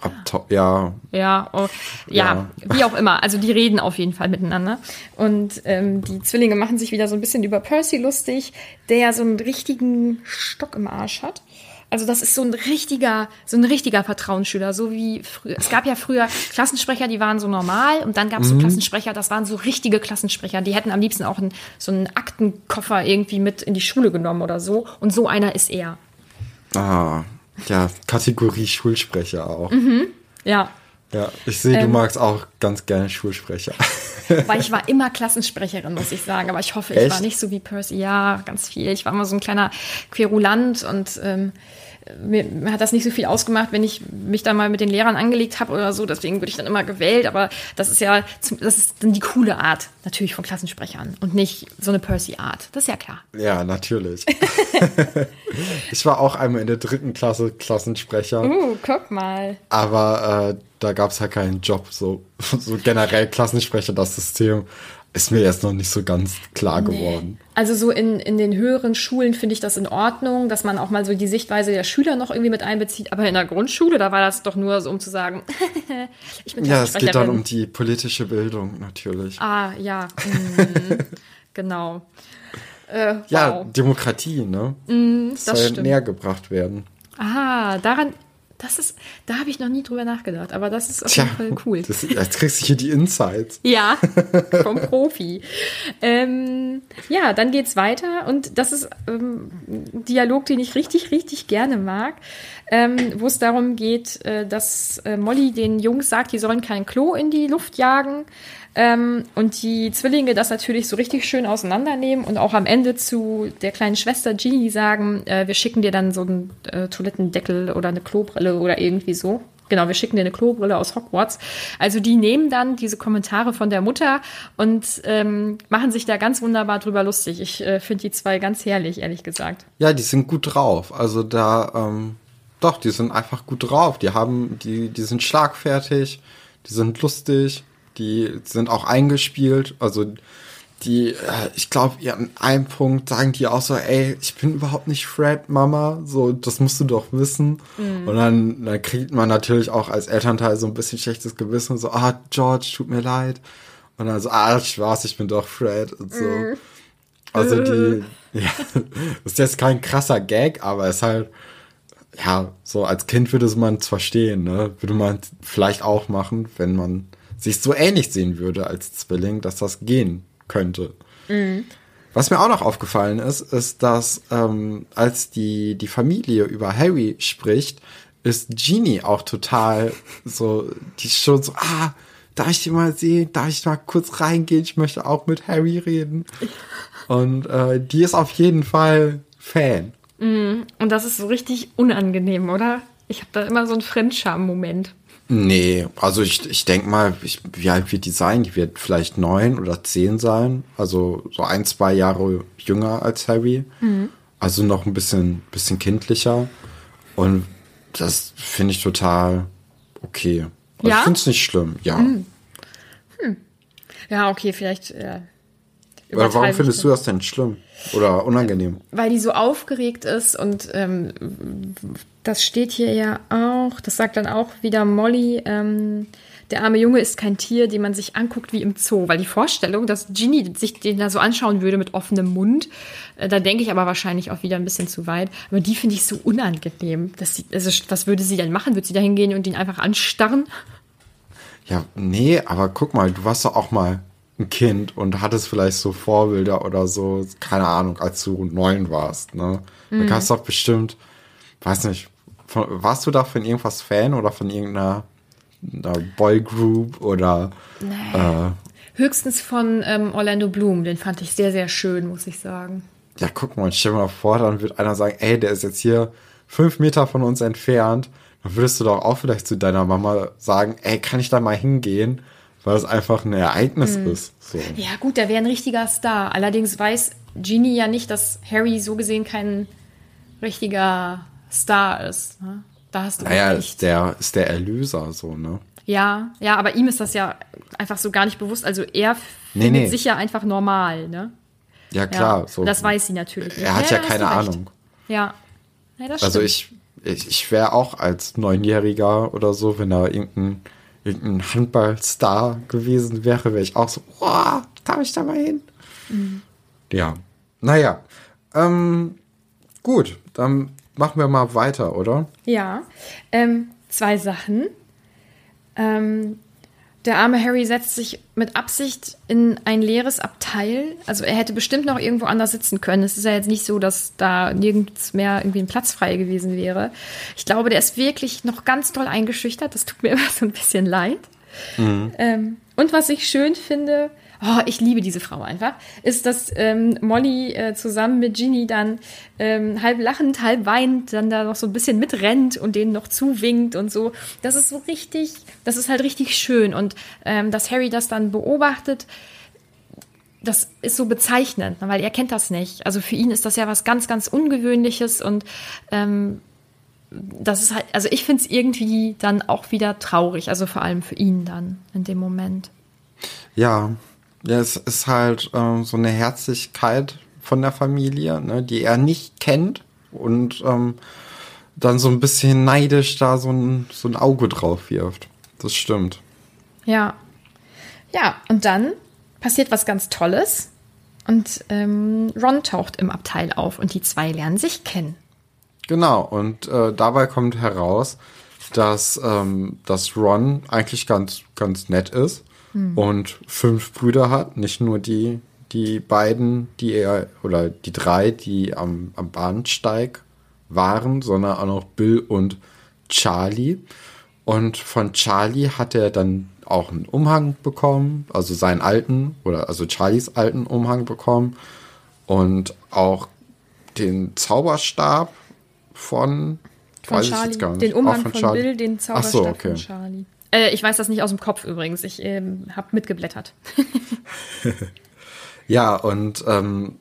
Abtau ja, Ja, oh, ja, wie auch immer. Also die reden auf jeden Fall miteinander. Und ähm, die Zwillinge machen sich wieder so ein bisschen über Percy lustig, der ja so einen richtigen Stock im Arsch hat. Also das ist so ein richtiger, so ein richtiger Vertrauensschüler, so wie früher. Es gab ja früher Klassensprecher, die waren so normal und dann gab es so Klassensprecher, das waren so richtige Klassensprecher. Die hätten am liebsten auch einen, so einen Aktenkoffer irgendwie mit in die Schule genommen oder so. Und so einer ist er. ah, ja, Kategorie Schulsprecher auch. Ja, Ja, ich sehe, Ähm. du magst auch ganz gerne Schulsprecher. Weil ich war immer Klassensprecherin, muss ich sagen. Aber ich hoffe, ich Echt? war nicht so wie Percy. Ja, ganz viel. Ich war immer so ein kleiner Querulant und ähm, mir, mir hat das nicht so viel ausgemacht, wenn ich mich da mal mit den Lehrern angelegt habe oder so. Deswegen wurde ich dann immer gewählt. Aber das ist ja, das ist dann die coole Art natürlich von Klassensprechern und nicht so eine Percy-Art. Das ist ja klar. Ja, natürlich. ich war auch einmal in der dritten Klasse Klassensprecher, Uh, guck mal. aber äh, da gab es halt keinen Job. So, so generell Klassensprecher, das System ist mir erst noch nicht so ganz klar geworden. Also so in, in den höheren Schulen finde ich das in Ordnung, dass man auch mal so die Sichtweise der Schüler noch irgendwie mit einbezieht. Aber in der Grundschule, da war das doch nur so, um zu sagen, ich bin Ja, es geht dann um die politische Bildung natürlich. Ah, ja. Mhm. genau. Äh, Ja, wow. Demokratie, ne? das, das soll stimmt. näher gebracht werden. Ah, daran, das ist, da habe ich noch nie drüber nachgedacht, aber das ist auf Tja, jeden Fall cool. das, jetzt kriegst du hier die Insights. Ja, vom Profi. Ähm, ja, dann geht's weiter und das ist ähm, ein Dialog, den ich richtig, richtig gerne mag, ähm, wo es darum geht, äh, dass äh, Molly den Jungs sagt, die sollen kein Klo in die Luft jagen. Ähm, und die Zwillinge das natürlich so richtig schön auseinandernehmen und auch am Ende zu der kleinen Schwester Ginny sagen, äh, wir schicken dir dann so einen äh, Toilettendeckel oder eine Klobrille oder irgendwie so. Genau, wir schicken dir eine Klobrille aus Hogwarts. Also die nehmen dann diese Kommentare von der Mutter und ähm, machen sich da ganz wunderbar drüber lustig. Ich äh, finde die zwei ganz herrlich, ehrlich gesagt. Ja, die sind gut drauf. Also da, ähm, doch, die sind einfach gut drauf. Die haben, die, die sind schlagfertig, die sind lustig, die sind auch eingespielt. Also die, äh, ich glaube, an einem Punkt sagen die auch so, ey, ich bin überhaupt nicht Fred, Mama. So, das musst du doch wissen. Und dann, dann kriegt man natürlich auch als Elternteil so ein bisschen schlechtes Gewissen. So, ah, George, tut mir leid. Und dann so, ah, Spaß, ich bin doch Fred und so. Also die, ja, das ist jetzt kein krasser Gag, aber es ist halt, ja, so als Kind würde man es verstehen, ne? Würde man vielleicht auch machen, wenn man sich so ähnlich sehen würde als Zwilling, dass das gehen könnte. Was mir auch noch aufgefallen ist, ist, dass ähm, als die, die Familie über Harry spricht, ist Genie auch total so, die ist schon so, ah, darf ich die mal sehen? Darf ich mal kurz reingehen? Ich möchte auch mit Harry reden. Und äh, die ist auf jeden Fall Fan. Und das ist so richtig unangenehm, oder? Ich habe da immer so einen Fremdscham-Moment. Nee, also ich, ich denke mal, ich, wie alt wird die sein? Die wird vielleicht neun oder zehn sein. Also so ein, zwei Jahre jünger als Harry. Mhm. Also noch ein bisschen, bisschen kindlicher. Und das finde ich total okay. Also Ja? Ich finde es nicht schlimm, ja. Ja, okay, vielleicht. Äh, Aber warum findest das. du das denn schlimm? Oder unangenehm? weil die so aufgeregt ist und ähm, das steht hier ja auch, das sagt dann auch wieder Molly, ähm, der arme Junge ist kein Tier, den man sich anguckt wie im Zoo, weil die Vorstellung, dass Ginny sich den da so anschauen würde mit offenem Mund, äh, da denke ich aber wahrscheinlich auch wieder ein bisschen zu weit, aber die finde ich so unangenehm. Dass sie, also, was würde sie denn machen? Würde sie da hingehen und ihn einfach anstarren? Ja, nee, aber guck mal, du warst doch auch mal ein Kind und hattest vielleicht so Vorbilder oder so, keine Ahnung, als du neun warst, ne? Mhm. Du kannst doch bestimmt, weiß nicht, von, warst du da von irgendwas Fan oder von irgendeiner einer Boygroup oder äh, Höchstens von ähm, Orlando Bloom, den fand ich sehr, sehr schön, muss ich sagen. ja, guck mal, stell dir mal vor, dann wird einer sagen, ey, der ist jetzt hier fünf Meter von uns entfernt. Dann würdest du doch auch vielleicht zu deiner Mama sagen, ey, kann ich da mal hingehen? Weil es einfach ein Ereignis Mhm. ist. So. Ja, gut, der wäre ein richtiger Star. Allerdings weiß Ginny ja nicht, dass Harry so gesehen kein richtiger Star ist. Ne? Da hast du Naja, recht. ist der, ist der Erlöser, so, ne? Ja, ja, aber ihm ist das ja einfach so gar nicht bewusst. Also er Nee, findet nee. sich ja einfach normal, ne? Ja, klar. ja, so. Das weiß sie natürlich nicht. Er hat ja, hast keine. Ahnung. Ja. ja das Also stimmt. ich, ich, ich wäre auch als Neunjähriger oder so, wenn da irgendein, irgendein Handballstar gewesen wäre, wäre ich auch so, boah, darf ich da mal hin? Mhm. Ja. Naja. Ähm, gut, dann machen wir mal weiter, oder? Ja, ähm, zwei Sachen. Ähm, der arme Harry setzt sich mit Absicht in ein leeres Abteil. Also er hätte bestimmt noch irgendwo anders sitzen können. Es ist ja jetzt nicht so, dass da nirgends mehr irgendwie ein Platz frei gewesen wäre. Ich glaube, der ist wirklich noch ganz doll eingeschüchtert. Das tut mir immer so ein bisschen leid. Ähm, und was ich schön finde, oh, ich liebe diese Frau einfach, ist, dass ähm, Molly äh, zusammen mit Ginny dann ähm, halb lachend, halb weinend dann da noch so ein bisschen mitrennt und denen noch zuwinkt und so. Das ist so richtig, das ist halt richtig schön. Und ähm, dass Harry das dann beobachtet, das ist so bezeichnend, weil er kennt das nicht. Also für ihn ist das ja was ganz, ganz Ungewöhnliches und ähm, das ist halt, also ich finde es irgendwie dann auch wieder traurig, also vor allem für ihn dann in dem Moment. Ja. Ja, es ist halt ähm, so eine Herzlichkeit von der Familie, ne, die er nicht kennt und ähm, dann so ein bisschen neidisch da so ein, so ein Auge drauf wirft. Das stimmt. Ja. Ja, und dann passiert was ganz Tolles und ähm, Ron taucht im Abteil auf und die zwei lernen sich kennen. Genau, und äh, dabei kommt heraus, dass, ähm, dass Ron eigentlich ganz, ganz nett ist und fünf Brüder hat, nicht nur die, die beiden, die er, oder die drei, die am, am Bahnsteig waren, sondern auch noch Bill und Charlie. Und von Charlie hat er dann auch einen Umhang bekommen, also seinen alten, oder also Charlies alten Umhang bekommen und auch den Zauberstab von, Von weiß ich Charlie. jetzt gar nicht. Den Umhang von, Charlie. Bill, den Zauberstab so, okay. von Charlie. Äh, ich weiß das nicht aus dem Kopf übrigens. Ich ähm, habe mitgeblättert. Ja, und ähm,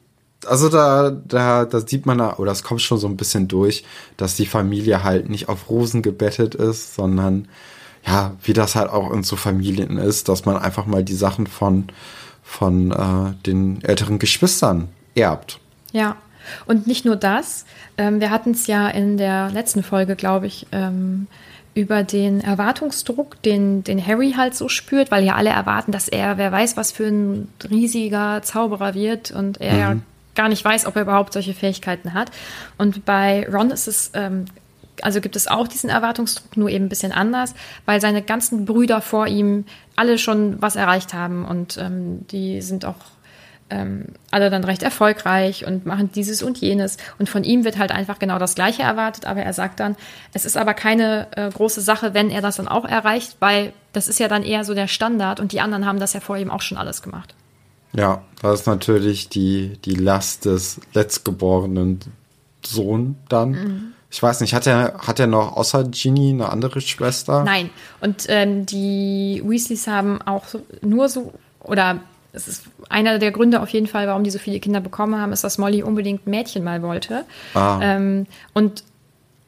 also da, da, da sieht man, da, oder es kommt schon so ein bisschen durch, dass die Familie halt nicht auf Rosen gebettet ist, sondern ja, wie das halt auch in so Familien ist, dass man einfach mal die Sachen von, von äh, den älteren Geschwistern erbt. Ja, und nicht nur das. Ähm, wir hatten es ja in der letzten Folge, glaube ich, ähm, über den Erwartungsdruck, den, den Harry halt so spürt, weil ja alle erwarten, dass er, wer weiß, was für ein riesiger Zauberer wird und er ja gar nicht weiß, ob er überhaupt solche Fähigkeiten hat. Und bei Ron ist es, ähm, also gibt es auch diesen Erwartungsdruck, nur eben ein bisschen anders, weil seine ganzen Brüder vor ihm alle schon was erreicht haben und ähm, die sind auch ähm, alle dann recht erfolgreich und machen dieses und jenes. Und von ihm wird halt einfach genau das Gleiche erwartet, aber er sagt dann, es ist aber keine äh, große Sache, wenn er das dann auch erreicht, weil das ist ja dann eher so der Standard und die anderen haben das ja vor ihm auch schon alles gemacht. Ja, das ist natürlich die, die Last des letztgeborenen Sohn dann, Ich weiß nicht, hat er, hat er noch außer Ginny eine andere Schwester? Nein. Und ähm, die Weasleys haben auch nur so, oder es ist einer der Gründe auf jeden Fall, warum die so viele Kinder bekommen haben, ist, dass Molly unbedingt ein Mädchen mal wollte. Ah. Ähm, und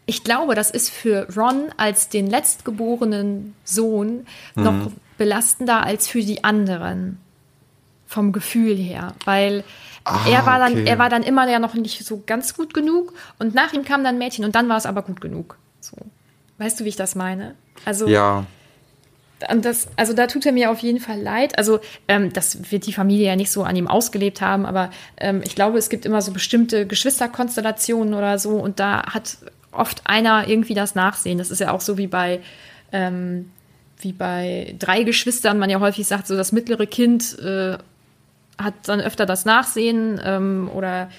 ich glaube, das ist für Ron als den letztgeborenen Sohn noch Mhm. belastender als für die anderen. Vom Gefühl her. Weil Ah, er, war dann, okay. er war dann immer ja noch nicht so ganz gut genug und nach ihm kam dann Mädchen und dann war es aber gut genug. So. Weißt du, wie ich das meine? Also, Ja, und das, also da tut er mir auf jeden Fall leid. Also ähm, das wird die Familie ja nicht so an ihm ausgelebt haben, aber ähm, ich glaube, es gibt immer so bestimmte Geschwisterkonstellationen oder so und da hat oft einer irgendwie das Nachsehen. Das ist ja auch so wie bei ähm, wie bei drei Geschwistern man ja häufig sagt, so das mittlere Kind äh, hat dann öfter das Nachsehen ähm, oder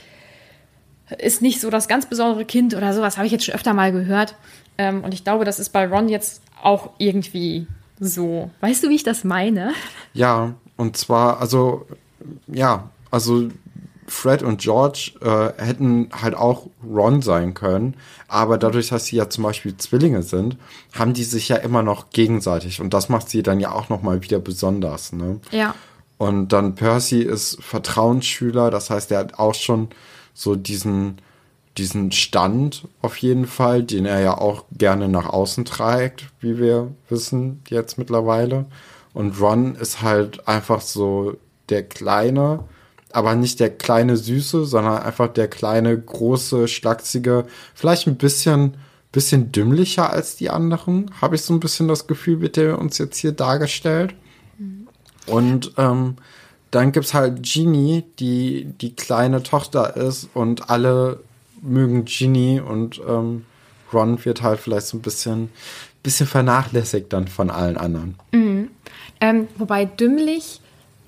ist nicht so das ganz besondere Kind oder sowas, habe ich jetzt schon öfter mal gehört. Ähm, und ich glaube, das ist bei Ron jetzt auch irgendwie so. Weißt du, wie ich das meine? ja. Und zwar, also, ja, also Fred und George äh, hätten halt auch Ron sein können, aber dadurch, dass sie ja zum Beispiel Zwillinge sind, haben die sich ja immer noch gegenseitig und das macht sie dann ja auch noch mal wieder besonders, ne? Ja. Und dann Percy ist Vertrauensschüler, das heißt, er hat auch schon so diesen, diesen Stand auf jeden Fall, den er ja auch gerne nach außen trägt, wie wir wissen jetzt mittlerweile. Und Ron ist halt einfach so der kleine, aber nicht der kleine Süße, sondern einfach der kleine, große, schlachsige, vielleicht ein bisschen, bisschen dümmlicher als die anderen, habe ich so ein bisschen das Gefühl, wird der uns jetzt hier dargestellt. Und ähm, dann gibt's halt Ginny, die die kleine Tochter ist und alle mögen Ginny und ähm, Ron wird halt vielleicht so ein bisschen, bisschen vernachlässigt dann von allen anderen. Ähm, wobei dümmlich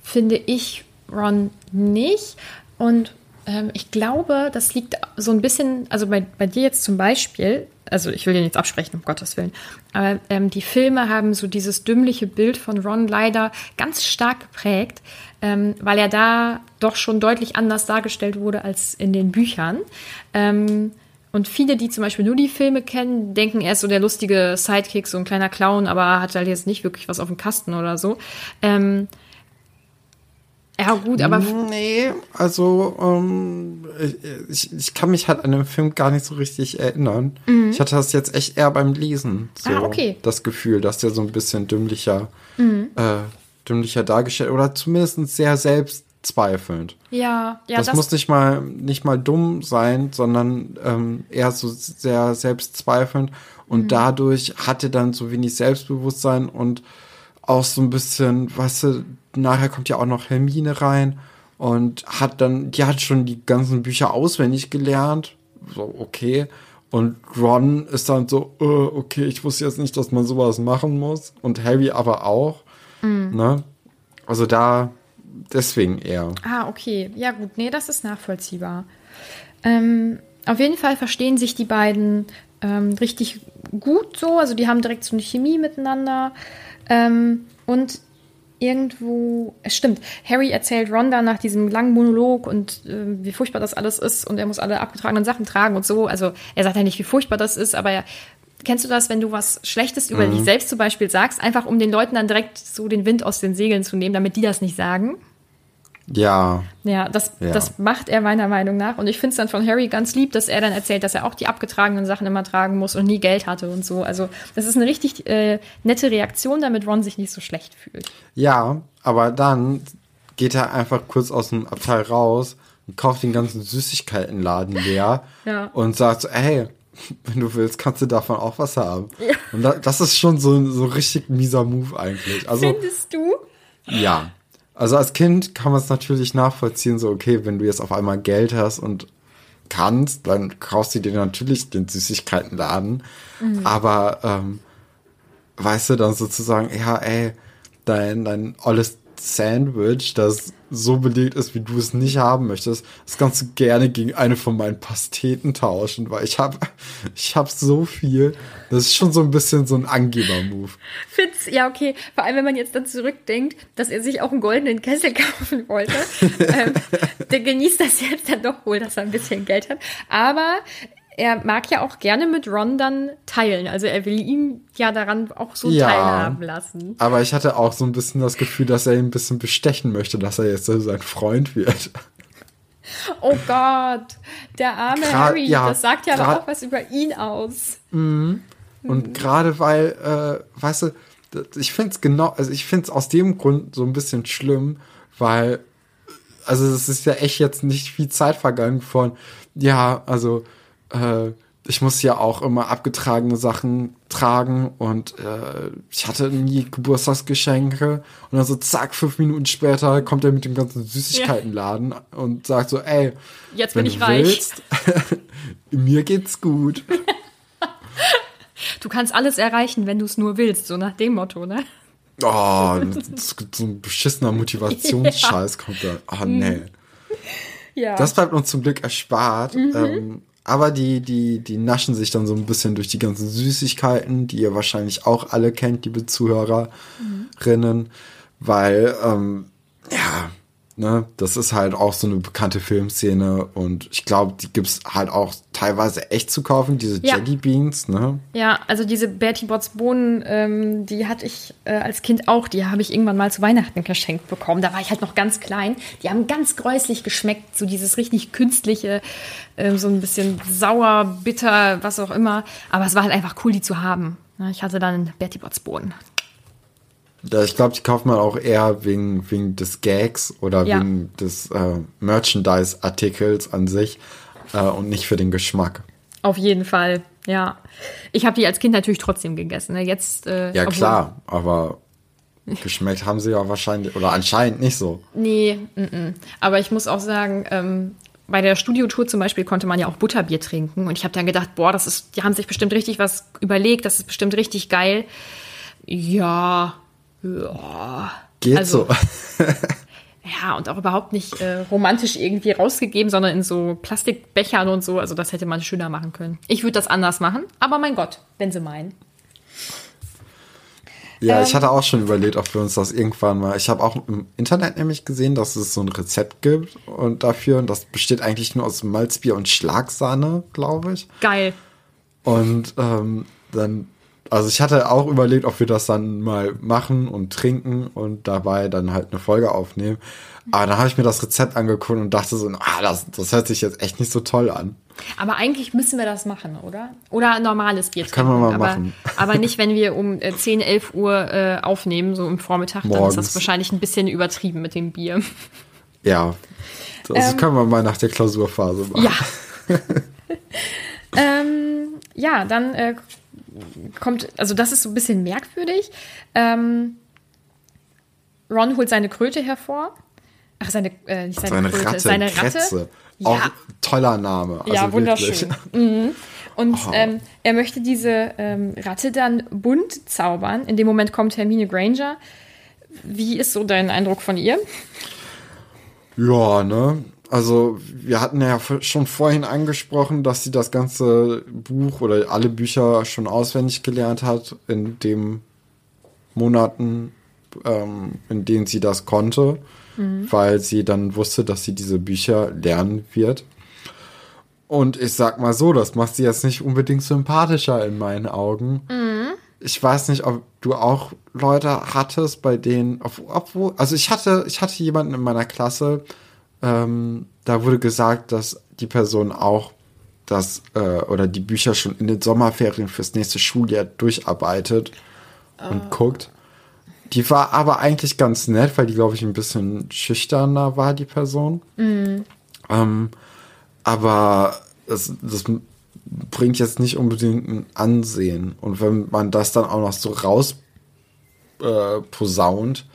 finde ich Ron nicht. Und ähm, ich glaube, das liegt so ein bisschen, also bei, bei dir jetzt zum Beispiel, also ich will dir nichts absprechen, um Gottes Willen, aber ähm, die Filme haben so dieses dümmliche Bild von Ron leider ganz stark geprägt, ähm, weil er da doch schon deutlich anders dargestellt wurde als in den Büchern. Ähm, und viele, die zum Beispiel nur die Filme kennen, denken, er ist so der lustige Sidekick, so ein kleiner Clown, aber hat halt jetzt nicht wirklich was auf dem Kasten oder so. Ähm, ja, gut, aber Nee, also ähm, ich, ich kann mich halt an den Film gar nicht so richtig erinnern. Ich hatte das jetzt echt eher beim Lesen. So Ah, okay. Das Gefühl, dass der so ein bisschen dümmlicher, äh, dümmlicher dargestellt oder zumindest sehr selbstzweifelnd. ja, ja, das, das, muss nicht mal nicht mal dumm sein, sondern ähm, eher so sehr selbstzweifelnd und dadurch hatte dann so wenig Selbstbewusstsein und auch so ein bisschen, weißt du, nachher kommt ja auch noch Hermine rein und hat dann, die hat schon die ganzen Bücher auswendig gelernt, so okay. Und Ron ist dann so, äh, okay, ich wusste jetzt nicht, dass man sowas machen muss. Und Harry aber auch. Ne? Also da, deswegen eher. Ah, okay. Ja, gut. Nee, das ist nachvollziehbar. Ähm, auf jeden Fall verstehen sich die beiden ähm, richtig gut so. Also die haben direkt so eine Chemie miteinander. Ähm, und irgendwo, es stimmt, Harry erzählt Ron dann nach diesem langen Monolog und äh, wie furchtbar das alles ist und er muss alle abgetragenen Sachen tragen und so. Also er sagt ja nicht, wie furchtbar das ist, aber er, kennst du das, wenn du was Schlechtes über dich selbst zum Beispiel sagst, einfach um den Leuten dann direkt so den Wind aus den Segeln zu nehmen, damit die das nicht sagen? Ja, Ja, das, Ja. das macht er meiner Meinung nach. Und ich finde es dann von Harry ganz lieb, dass er dann erzählt, dass er auch die abgetragenen Sachen immer tragen muss und nie Geld hatte und so. Also das ist eine richtig äh, nette Reaktion, damit Ron sich nicht so schlecht fühlt. Ja, aber dann geht er einfach kurz aus dem Abteil raus und kauft den ganzen Süßigkeitenladen leer Ja. und sagt so, hey, wenn du willst, kannst du davon auch was haben. Und da, das ist schon so ein so richtig mieser Move eigentlich. Also Findest du? ja. Also als Kind kann man es natürlich nachvollziehen, so okay, wenn du jetzt auf einmal Geld hast und kannst, dann kaufst du dir natürlich den Süßigkeitenladen. Aber ähm, weißt du, dann sozusagen, ja, ey, dein, dein olles Sandwich, das so belegt ist, wie du es nicht haben möchtest, das kannst du gerne gegen eine von meinen Pasteten tauschen, weil ich habe ich hab so viel. Das ist schon so ein bisschen so ein Angeber-Move. Fitz, ja, okay. Vor allem, wenn man jetzt dann zurückdenkt, dass er sich auch einen goldenen Kessel kaufen wollte. ähm, der genießt das jetzt dann doch wohl, dass er ein bisschen Geld hat. Aber er mag ja auch gerne mit Ron dann teilen. Also er will ihm ja daran auch so Ja. teilhaben lassen. Aber ich hatte auch so ein bisschen das Gefühl, dass er ihn ein bisschen bestechen möchte, dass er jetzt so sein Freund wird. Oh Gott, der arme Gra- Harry, ja, das sagt ja aber auch was über ihn aus. Und gerade weil, äh, weißt du, ich finde es genau, also ich finde es aus dem Grund so ein bisschen schlimm, weil, also es ist ja echt jetzt nicht viel Zeit vergangen von, ja, also äh, ich muss ja auch immer abgetragene Sachen tragen und äh, ich hatte nie Geburtstagsgeschenke und dann so zack, fünf Minuten später kommt er mit dem ganzen Süßigkeitenladen und sagt so, ey, Jetzt wenn bin ich du reich. willst, mir geht's gut. Du kannst alles erreichen, wenn du es nur willst, so nach dem Motto, ne? Oh, so ein beschissener Motivationsscheiß kommt da. Oh, nee. Ja. Das bleibt uns zum Glück erspart. Ähm, aber die, die, die naschen sich dann so ein bisschen durch die ganzen Süßigkeiten, die ihr wahrscheinlich auch alle kennt, liebe Zuhörerinnen, weil, ähm, ja, ne, das ist halt auch so eine bekannte Filmszene und ich glaube, die gibt's halt auch teilweise echt zu kaufen, diese Ja. Jelly Beans, ne? Ja, also diese Bertie Botts Bohnen, ähm, die hatte ich äh, als Kind auch. Die habe ich irgendwann mal zu Weihnachten geschenkt bekommen. Da war ich halt noch ganz klein. Die haben ganz gräuslich geschmeckt. So dieses richtig künstliche, ähm, so ein bisschen sauer, bitter, was auch immer. Aber es war halt einfach cool, die zu haben. Ja, ich hatte dann Bertie Botts Bohnen. Ich glaube, die kauft man auch eher wegen, wegen des Gags oder Ja. wegen des äh, Merchandise-Artikels an sich äh, und nicht für den Geschmack. Auf jeden Fall, ja. Ich habe die als Kind natürlich trotzdem gegessen. Ne? Jetzt, äh, Ja, klar, aber geschmeckt haben sie ja wahrscheinlich oder anscheinend nicht so. Nee, mm -mm. aber ich muss auch sagen, ähm, bei der Studiotour zum Beispiel konnte man ja auch Butterbier trinken und ich habe dann gedacht, boah, das ist, die haben sich bestimmt richtig was überlegt, das ist bestimmt richtig geil. Ja, ja. Geht Also- so. Ja, und auch überhaupt nicht äh, romantisch irgendwie rausgegeben, sondern in so Plastikbechern und so. Also das hätte man schöner machen können. Ich würde das anders machen, aber mein Gott, wenn sie meinen. Ja, Ähm. ich hatte auch schon überlegt, ob wir uns das irgendwann mal. Ich habe auch im Internet nämlich gesehen, dass es so ein Rezept gibt und dafür. Und das besteht eigentlich nur aus Malzbier und Schlagsahne, glaube ich. Geil. Und ähm, dann, also ich hatte auch überlegt, ob wir das dann mal machen und trinken und dabei dann halt eine Folge aufnehmen. Aber dann habe ich mir das Rezept angeguckt und dachte so, ah, das, das hört sich jetzt echt nicht so toll an. Aber eigentlich müssen wir das machen, oder? Oder ein normales Bier Können wir trinken. mal aber, machen. aber nicht, wenn wir um äh, 10, 11 Uhr äh, aufnehmen, so im Vormittag. Dann ist das Morgens. wahrscheinlich ein bisschen übertrieben mit dem Bier. Ja, das können wir mal nach der Klausurphase machen. Ja. ähm, ja, dann äh, kommt, also das ist so ein bisschen merkwürdig. Ähm, Ron holt seine Kröte hervor. Ach, seine, äh, nicht seine, Seine Kröte, Ratte, seine Ratte. Kretze. Auch Ja, toller Name. Also ja, wunderschön. Mhm. Und Oh. ähm, er möchte diese ähm, Ratte dann bunt zaubern. In dem Moment kommt Hermine Granger. Wie ist so dein Eindruck von ihr? Ja, ne? Also, wir hatten ja schon vorhin angesprochen, dass sie das ganze Buch oder alle Bücher schon auswendig gelernt hat in den Monaten, ähm, in denen sie das konnte, weil sie dann wusste, dass sie diese Bücher lernen wird. Und ich sag mal so, das macht sie jetzt nicht unbedingt sympathischer in meinen Augen. Ich weiß nicht, ob du auch Leute hattest, bei denen, ob- obwohl, also ich hatte, ich hatte jemanden in meiner Klasse, ähm, da wurde gesagt, dass die Person auch das äh, oder die Bücher schon in den Sommerferien fürs nächste Schuljahr durcharbeitet und guckt. Die war aber eigentlich ganz nett, weil die, glaube ich, ein bisschen schüchterner war, die Person. Ähm, aber das, das bringt jetzt nicht unbedingt ein Ansehen. Und wenn man das dann auch noch so raus äh, posaunt,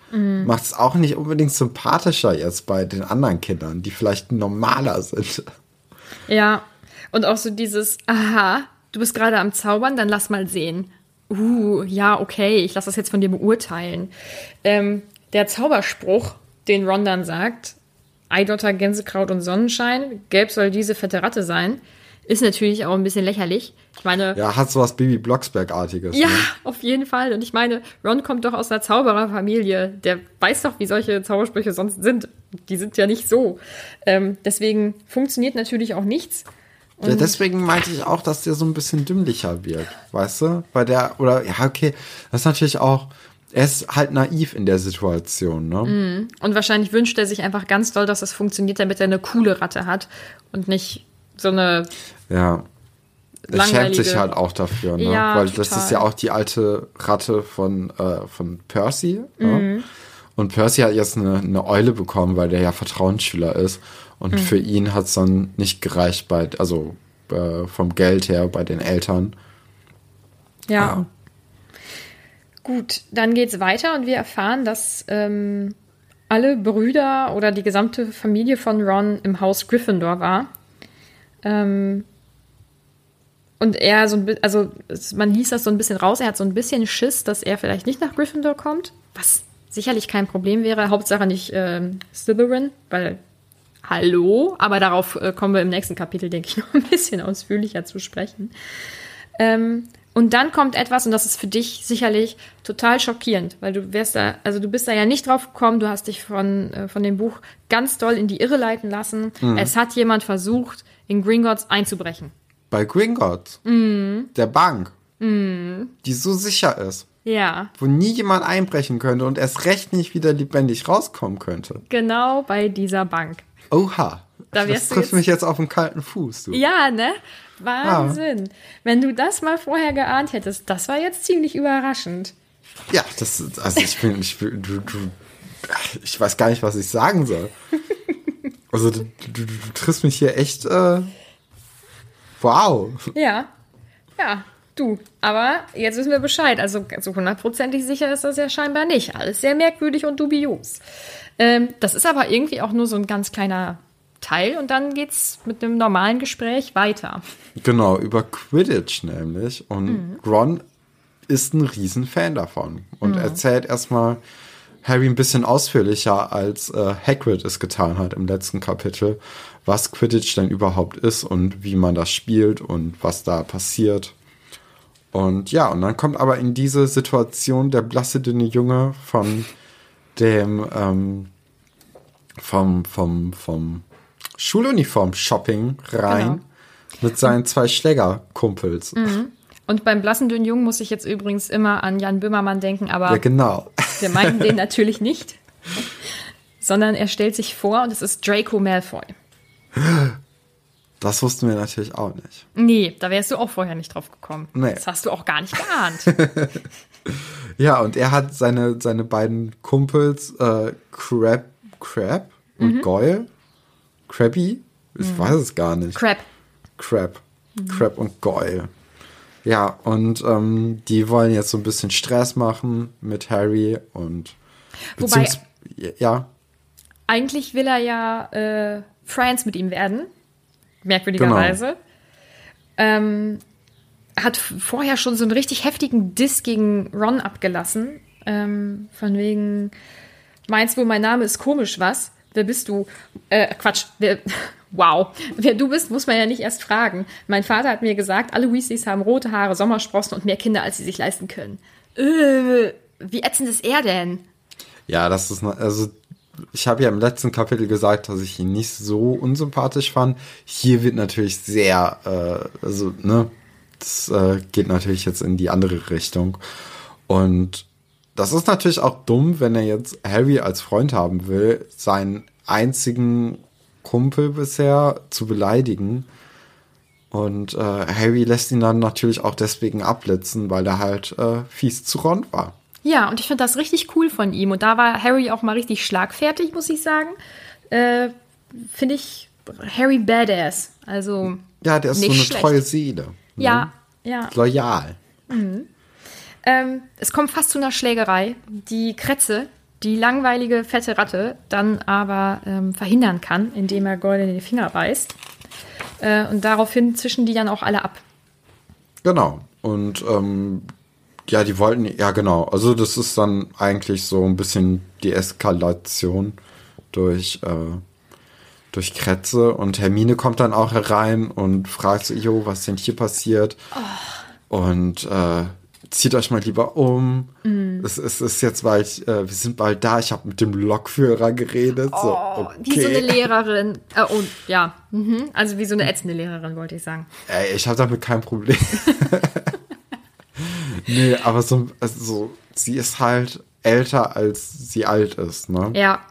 macht es auch nicht unbedingt sympathischer jetzt bei den anderen Kindern, die vielleicht normaler sind. Ja, und auch so dieses, aha, du bist gerade am Zaubern, dann lass mal sehen. Uh, ja, okay, ich lass das jetzt von dir beurteilen. Ähm, der Zauberspruch, den Ron dann sagt, Eidotter, Gänsekraut und Sonnenschein, gelb soll diese fette Ratte sein, ist natürlich auch ein bisschen lächerlich. Ich meine, Ja, hat so was Baby Blocksberg-artiges. ja, Ne? auf jeden Fall. Und ich meine, Ron kommt doch aus einer Zaubererfamilie. Der weiß doch, wie solche Zaubersprüche sonst sind. Die sind ja nicht so. Ähm, deswegen funktioniert natürlich auch nichts. Ja, deswegen meinte ich auch, dass der so ein bisschen dümmlicher wird, weißt du? Weil der, oder, ja, okay, das ist natürlich auch, er ist halt naiv in der Situation, ne? Und wahrscheinlich wünscht er sich einfach ganz doll, dass das funktioniert, damit er eine coole Ratte hat und nicht so eine. Ja. Er schämt sich halt auch dafür, ne? Ja, Weil das total. ist ja auch die alte Ratte von, äh, von Percy. Mhm. Ne? Und Percy hat jetzt eine, eine Eule bekommen, weil der ja Vertrauensschüler ist. Und Mhm. für ihn hat es dann nicht gereicht bei, also äh, vom Geld her bei den Eltern. Ja. Ja. Gut, dann geht's weiter und wir erfahren, dass ähm, alle Brüder oder die gesamte Familie von Ron im Haus Gryffindor war. Ähm, und er so ein bisschen, also man liest das so ein bisschen raus, er hat so ein bisschen Schiss, dass er vielleicht nicht nach Gryffindor kommt, was sicherlich kein Problem wäre. Hauptsache nicht ähm, Slytherin, weil hallo, aber darauf äh, kommen wir im nächsten Kapitel, denke ich, noch ein bisschen ausführlicher zu sprechen. Ähm, und dann kommt etwas, und das ist für dich sicherlich total schockierend, weil du wärst da, also du bist da ja nicht drauf gekommen, du hast dich von, äh, von dem Buch ganz doll in die Irre leiten lassen. Es hat jemand versucht, in Gringotts einzubrechen. Bei Gringotts, Mhm. der Bank, die so sicher ist, Ja, wo nie jemand einbrechen könnte und erst recht nicht wieder lebendig rauskommen könnte. genau bei dieser Bank. Oha. Da das trifft jetzt- mich jetzt auf den kalten Fuß, du. Ja, ne? Wahnsinn. Wenn du das mal vorher geahnt hättest, das war jetzt ziemlich überraschend. Ja, das ist, also ich bin, ich bin, du, du, ich weiß gar nicht, was ich sagen soll. Also du, du, du, triffst mich hier echt, äh, wow. Ja, ja, du. Aber jetzt wissen wir Bescheid. Also so hundertprozentig sicher ist das ja scheinbar nicht. Alles sehr merkwürdig und dubios. Ähm, das ist aber irgendwie auch nur so ein ganz kleiner Teil und dann geht's mit einem normalen Gespräch weiter. Genau, über Quidditch nämlich. Und Ron ist ein Riesenfan davon und erzählt erstmal Harry ein bisschen ausführlicher, als äh, Hagrid es getan hat im letzten Kapitel, was Quidditch denn überhaupt ist und wie man das spielt und was da passiert. Und ja, und dann kommt aber in diese Situation der blasse, dünne Junge von dem, ähm, vom, vom, vom Schuluniform-Shopping rein Genau. mit seinen zwei Schlägerkumpels. Und beim blassen dünnen Jungen muss ich jetzt übrigens immer an Jan Böhmermann denken, aber Ja, genau. Wir meinen den natürlich nicht. Sondern er stellt sich vor und es ist Draco Malfoy. Das wussten wir natürlich auch nicht. Nee, da wärst du auch vorher nicht drauf gekommen. Nee. Das hast du auch gar nicht geahnt. Ja, und er hat seine, seine beiden Kumpels, äh, Crab, Crab und Goyle. Crabby? Ich weiß es gar nicht. Crap. Crab. Crab und Goyle. Ja, und ähm, die wollen jetzt so ein bisschen Stress machen mit Harry und Wobei- ja, Eigentlich will er ja äh, Friends mit ihm werden. Merkwürdigerweise. Ähm, hat vorher schon so einen richtig heftigen Diss gegen Ron abgelassen. Ähm, von wegen, meinst du, mein Name ist komisch, was? Wer bist du? Äh, Quatsch. Wer, wow. Wer du bist, muss man ja nicht erst fragen. Mein Vater hat mir gesagt, alle Weasleys haben rote Haare, Sommersprossen und mehr Kinder, als sie sich leisten können. Äh, wie ätzend ist er denn? Ja, das ist, ne- also ich habe ja im letzten Kapitel gesagt, dass ich ihn nicht so unsympathisch fand. Hier wird natürlich sehr, äh, also, ne, das äh, geht natürlich jetzt in die andere Richtung. Und das ist natürlich auch dumm, wenn er jetzt Harry als Freund haben will, seinen einzigen Kumpel bisher zu beleidigen. Und äh, Harry lässt ihn dann natürlich auch deswegen abblitzen, weil er halt äh, fies zu Ron war. Ja, und ich finde das richtig cool von ihm. Und da war Harry auch mal richtig schlagfertig, muss ich sagen. Äh, finde ich Harry badass. Also, Ja, der ist so eine schlecht. treue Seele. ja, ja. Loyal. Ähm, es kommt fast zu einer Schlägerei. Die Kretze, die langweilige, fette Ratte, dann aber ähm, verhindern kann, indem er Gold in den Finger beißt. Äh, und daraufhin zischen die dann auch alle ab. Genau. Und ähm, ja, die wollten, ja genau. Also das ist dann eigentlich so ein bisschen die Eskalation durch, äh, durch Kretze. Und Hermine kommt dann auch herein und fragt so, jo, was denn hier passiert? Und äh, zieht euch mal lieber um. es, es ist jetzt bald, äh, wir sind bald da, ich habe mit dem Lokführer geredet. so, Oh, okay. Wie so eine Lehrerin. Äh, und ja, mhm. also wie so eine ätzende Lehrerin, wollte ich sagen. Ey, ich habe damit kein Problem. nee, aber so, also so, sie ist halt älter, als sie alt ist, ne? Ja.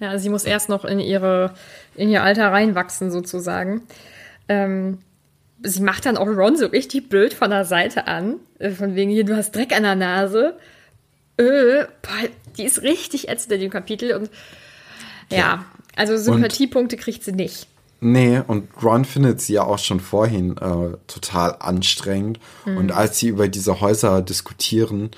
Ja, sie muss erst noch in ihre, in ihr Alter reinwachsen, sozusagen. Ähm, sie macht dann auch Ron so richtig blöd von der Seite an. Äh, Von wegen hier, du hast Dreck an der Nase. Äh, boah, die ist richtig ätzend in dem Kapitel und ja, also Sympathiepunkte kriegt sie nicht. Nee, und Ron findet sie ja auch schon vorhin äh, total anstrengend. Und als sie über diese Häuser diskutieren,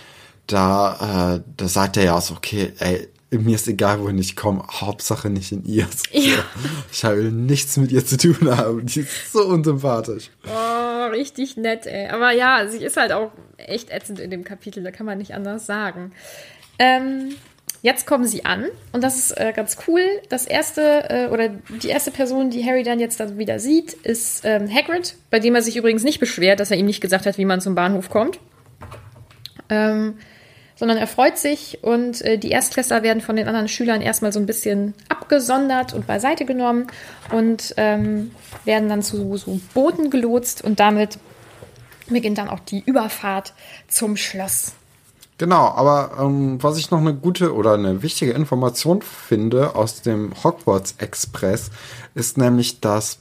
da, äh, da sagt er ja auch so, okay, ey, mir ist egal, wohin ich komme, Hauptsache nicht in ihr. Ja. Ich habe nichts mit ihr zu tun haben. Die ist so unsympathisch. Oh, richtig nett, ey. Aber ja, sie ist halt auch echt ätzend in dem Kapitel, da kann man nicht anders sagen. Ähm, jetzt kommen sie an und das ist äh, ganz cool. Das erste äh, oder die erste Person, die Harry dann jetzt dann wieder sieht, ist ähm, Hagrid, bei dem er sich übrigens nicht beschwert, dass er ihm nicht gesagt hat, wie man zum Bahnhof kommt. Ähm, sondern er freut sich und äh, die Erstklässler werden von den anderen Schülern erstmal so ein bisschen abgesondert und beiseite genommen und ähm, werden dann zu so Booten gelotst und damit beginnt dann auch die Überfahrt zum Schloss. Genau, aber ähm, was ich noch eine gute oder eine wichtige Information finde aus dem Hogwarts Express, ist nämlich, dass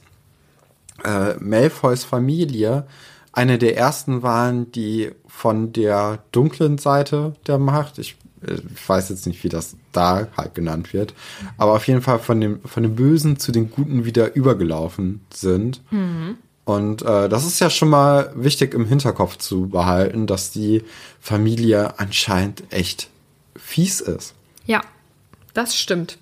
äh, Malfoys Familie eine der ersten waren, die von der dunklen Seite der Macht, ich, ich weiß jetzt nicht, wie das da halt genannt wird, aber auf jeden Fall von dem, von dem Bösen zu den Guten wieder übergelaufen sind. Und äh, das ist ja schon mal wichtig im Hinterkopf zu behalten, dass die Familie anscheinend echt fies ist. Ja, das stimmt.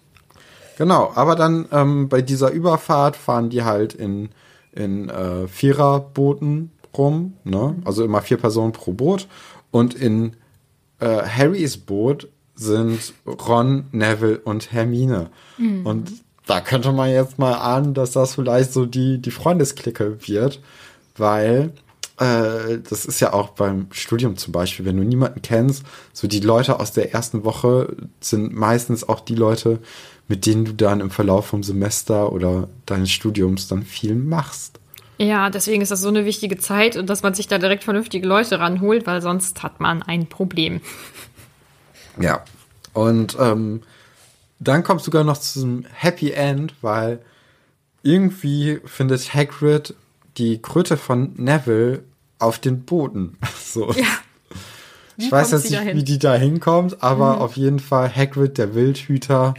Genau, aber dann ähm, bei dieser Überfahrt fahren die halt in, in äh, Viererbooten rum, ne? Also immer vier Personen pro Boot. Und in äh, Harrys Boot sind Ron, Neville und Hermine. Und da könnte man jetzt mal ahnen, dass das vielleicht so die, die Freundesklicke wird, weil äh, das ist ja auch beim Studium zum Beispiel, wenn du niemanden kennst, so die Leute aus der ersten Woche sind meistens auch die Leute, mit denen du dann im Verlauf vom Semester oder deines Studiums dann viel machst. Ja, deswegen ist das so eine wichtige Zeit und dass man sich da direkt vernünftige Leute ranholt, weil sonst hat man ein Problem. Ja. Und ähm, dann kommt sogar noch zum Happy End, weil irgendwie findet Hagrid die Kröte von Neville auf den Boden. So. Ja. ich weiß jetzt nicht, wie die da hinkommt, aber auf jeden Fall Hagrid, der Wildhüter,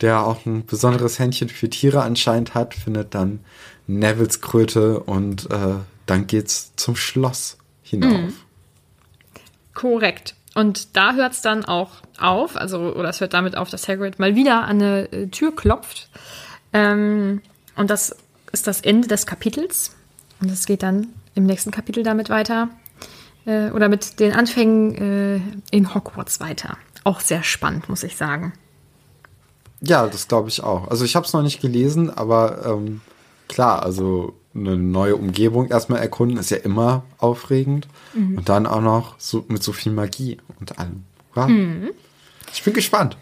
der auch ein besonderes Händchen für Tiere anscheinend hat, findet dann Nevilles Kröte und äh, dann geht's zum Schloss hinauf. Mhm. Korrekt. Und da hört es dann auch auf, also, oder es hört damit auf, dass Hagrid mal wieder an eine äh, Tür klopft. Ähm, und das ist das Ende des Kapitels. Und es geht dann im nächsten Kapitel damit weiter. Äh, oder mit den Anfängen äh, in Hogwarts weiter. Auch sehr spannend, muss ich sagen. Ja, das glaube ich auch. Also ich habe es noch nicht gelesen, aber ähm, klar, also eine neue Umgebung erstmal erkunden ist ja immer aufregend. Und dann auch noch so mit so viel Magie und allem. Ja. Ich bin gespannt.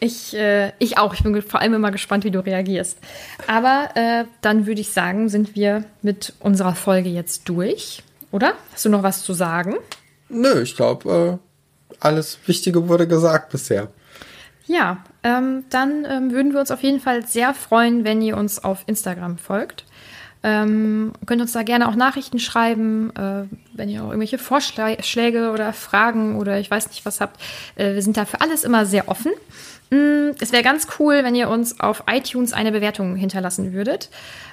Ich, äh, ich auch. Ich bin vor allem immer gespannt, wie du reagierst. Aber äh, dann würde ich sagen, sind wir mit unserer Folge jetzt durch. Oder? Hast du noch was zu sagen? Nö, ich glaube, äh, alles Wichtige wurde gesagt bisher. Ja, ähm, dann ähm, würden wir uns auf jeden Fall sehr freuen, wenn ihr uns auf Instagram folgt. Ähm, könnt uns da gerne auch Nachrichten schreiben, äh, wenn ihr auch irgendwelche Vorschläge oder Fragen oder ich weiß nicht was habt. Äh, wir sind da für alles immer sehr offen. Mm, Es wäre ganz cool, wenn ihr uns auf iTunes eine Bewertung hinterlassen würdet.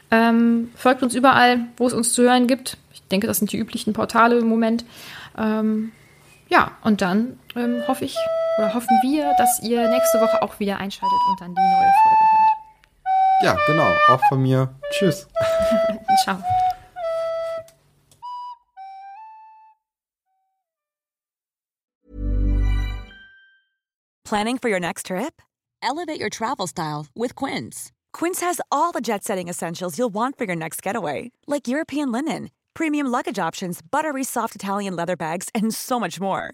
Ähm, folgt uns überall, wo es uns zu hören gibt. Ich denke, das sind die üblichen Portale im Moment. Ähm, ja, und dann ähm, hoffe ich oder hoffen wir, dass ihr nächste Woche auch wieder einschaltet und dann die neue Folge hört. Ja, genau. Auch von mir. Tschüss. Ciao. Planning for your next trip? Elevate your travel style with Quince. Quince has all the jet setting essentials you'll want for your next getaway, like European linen, premium luggage options, buttery soft Italian leather bags, and so much more.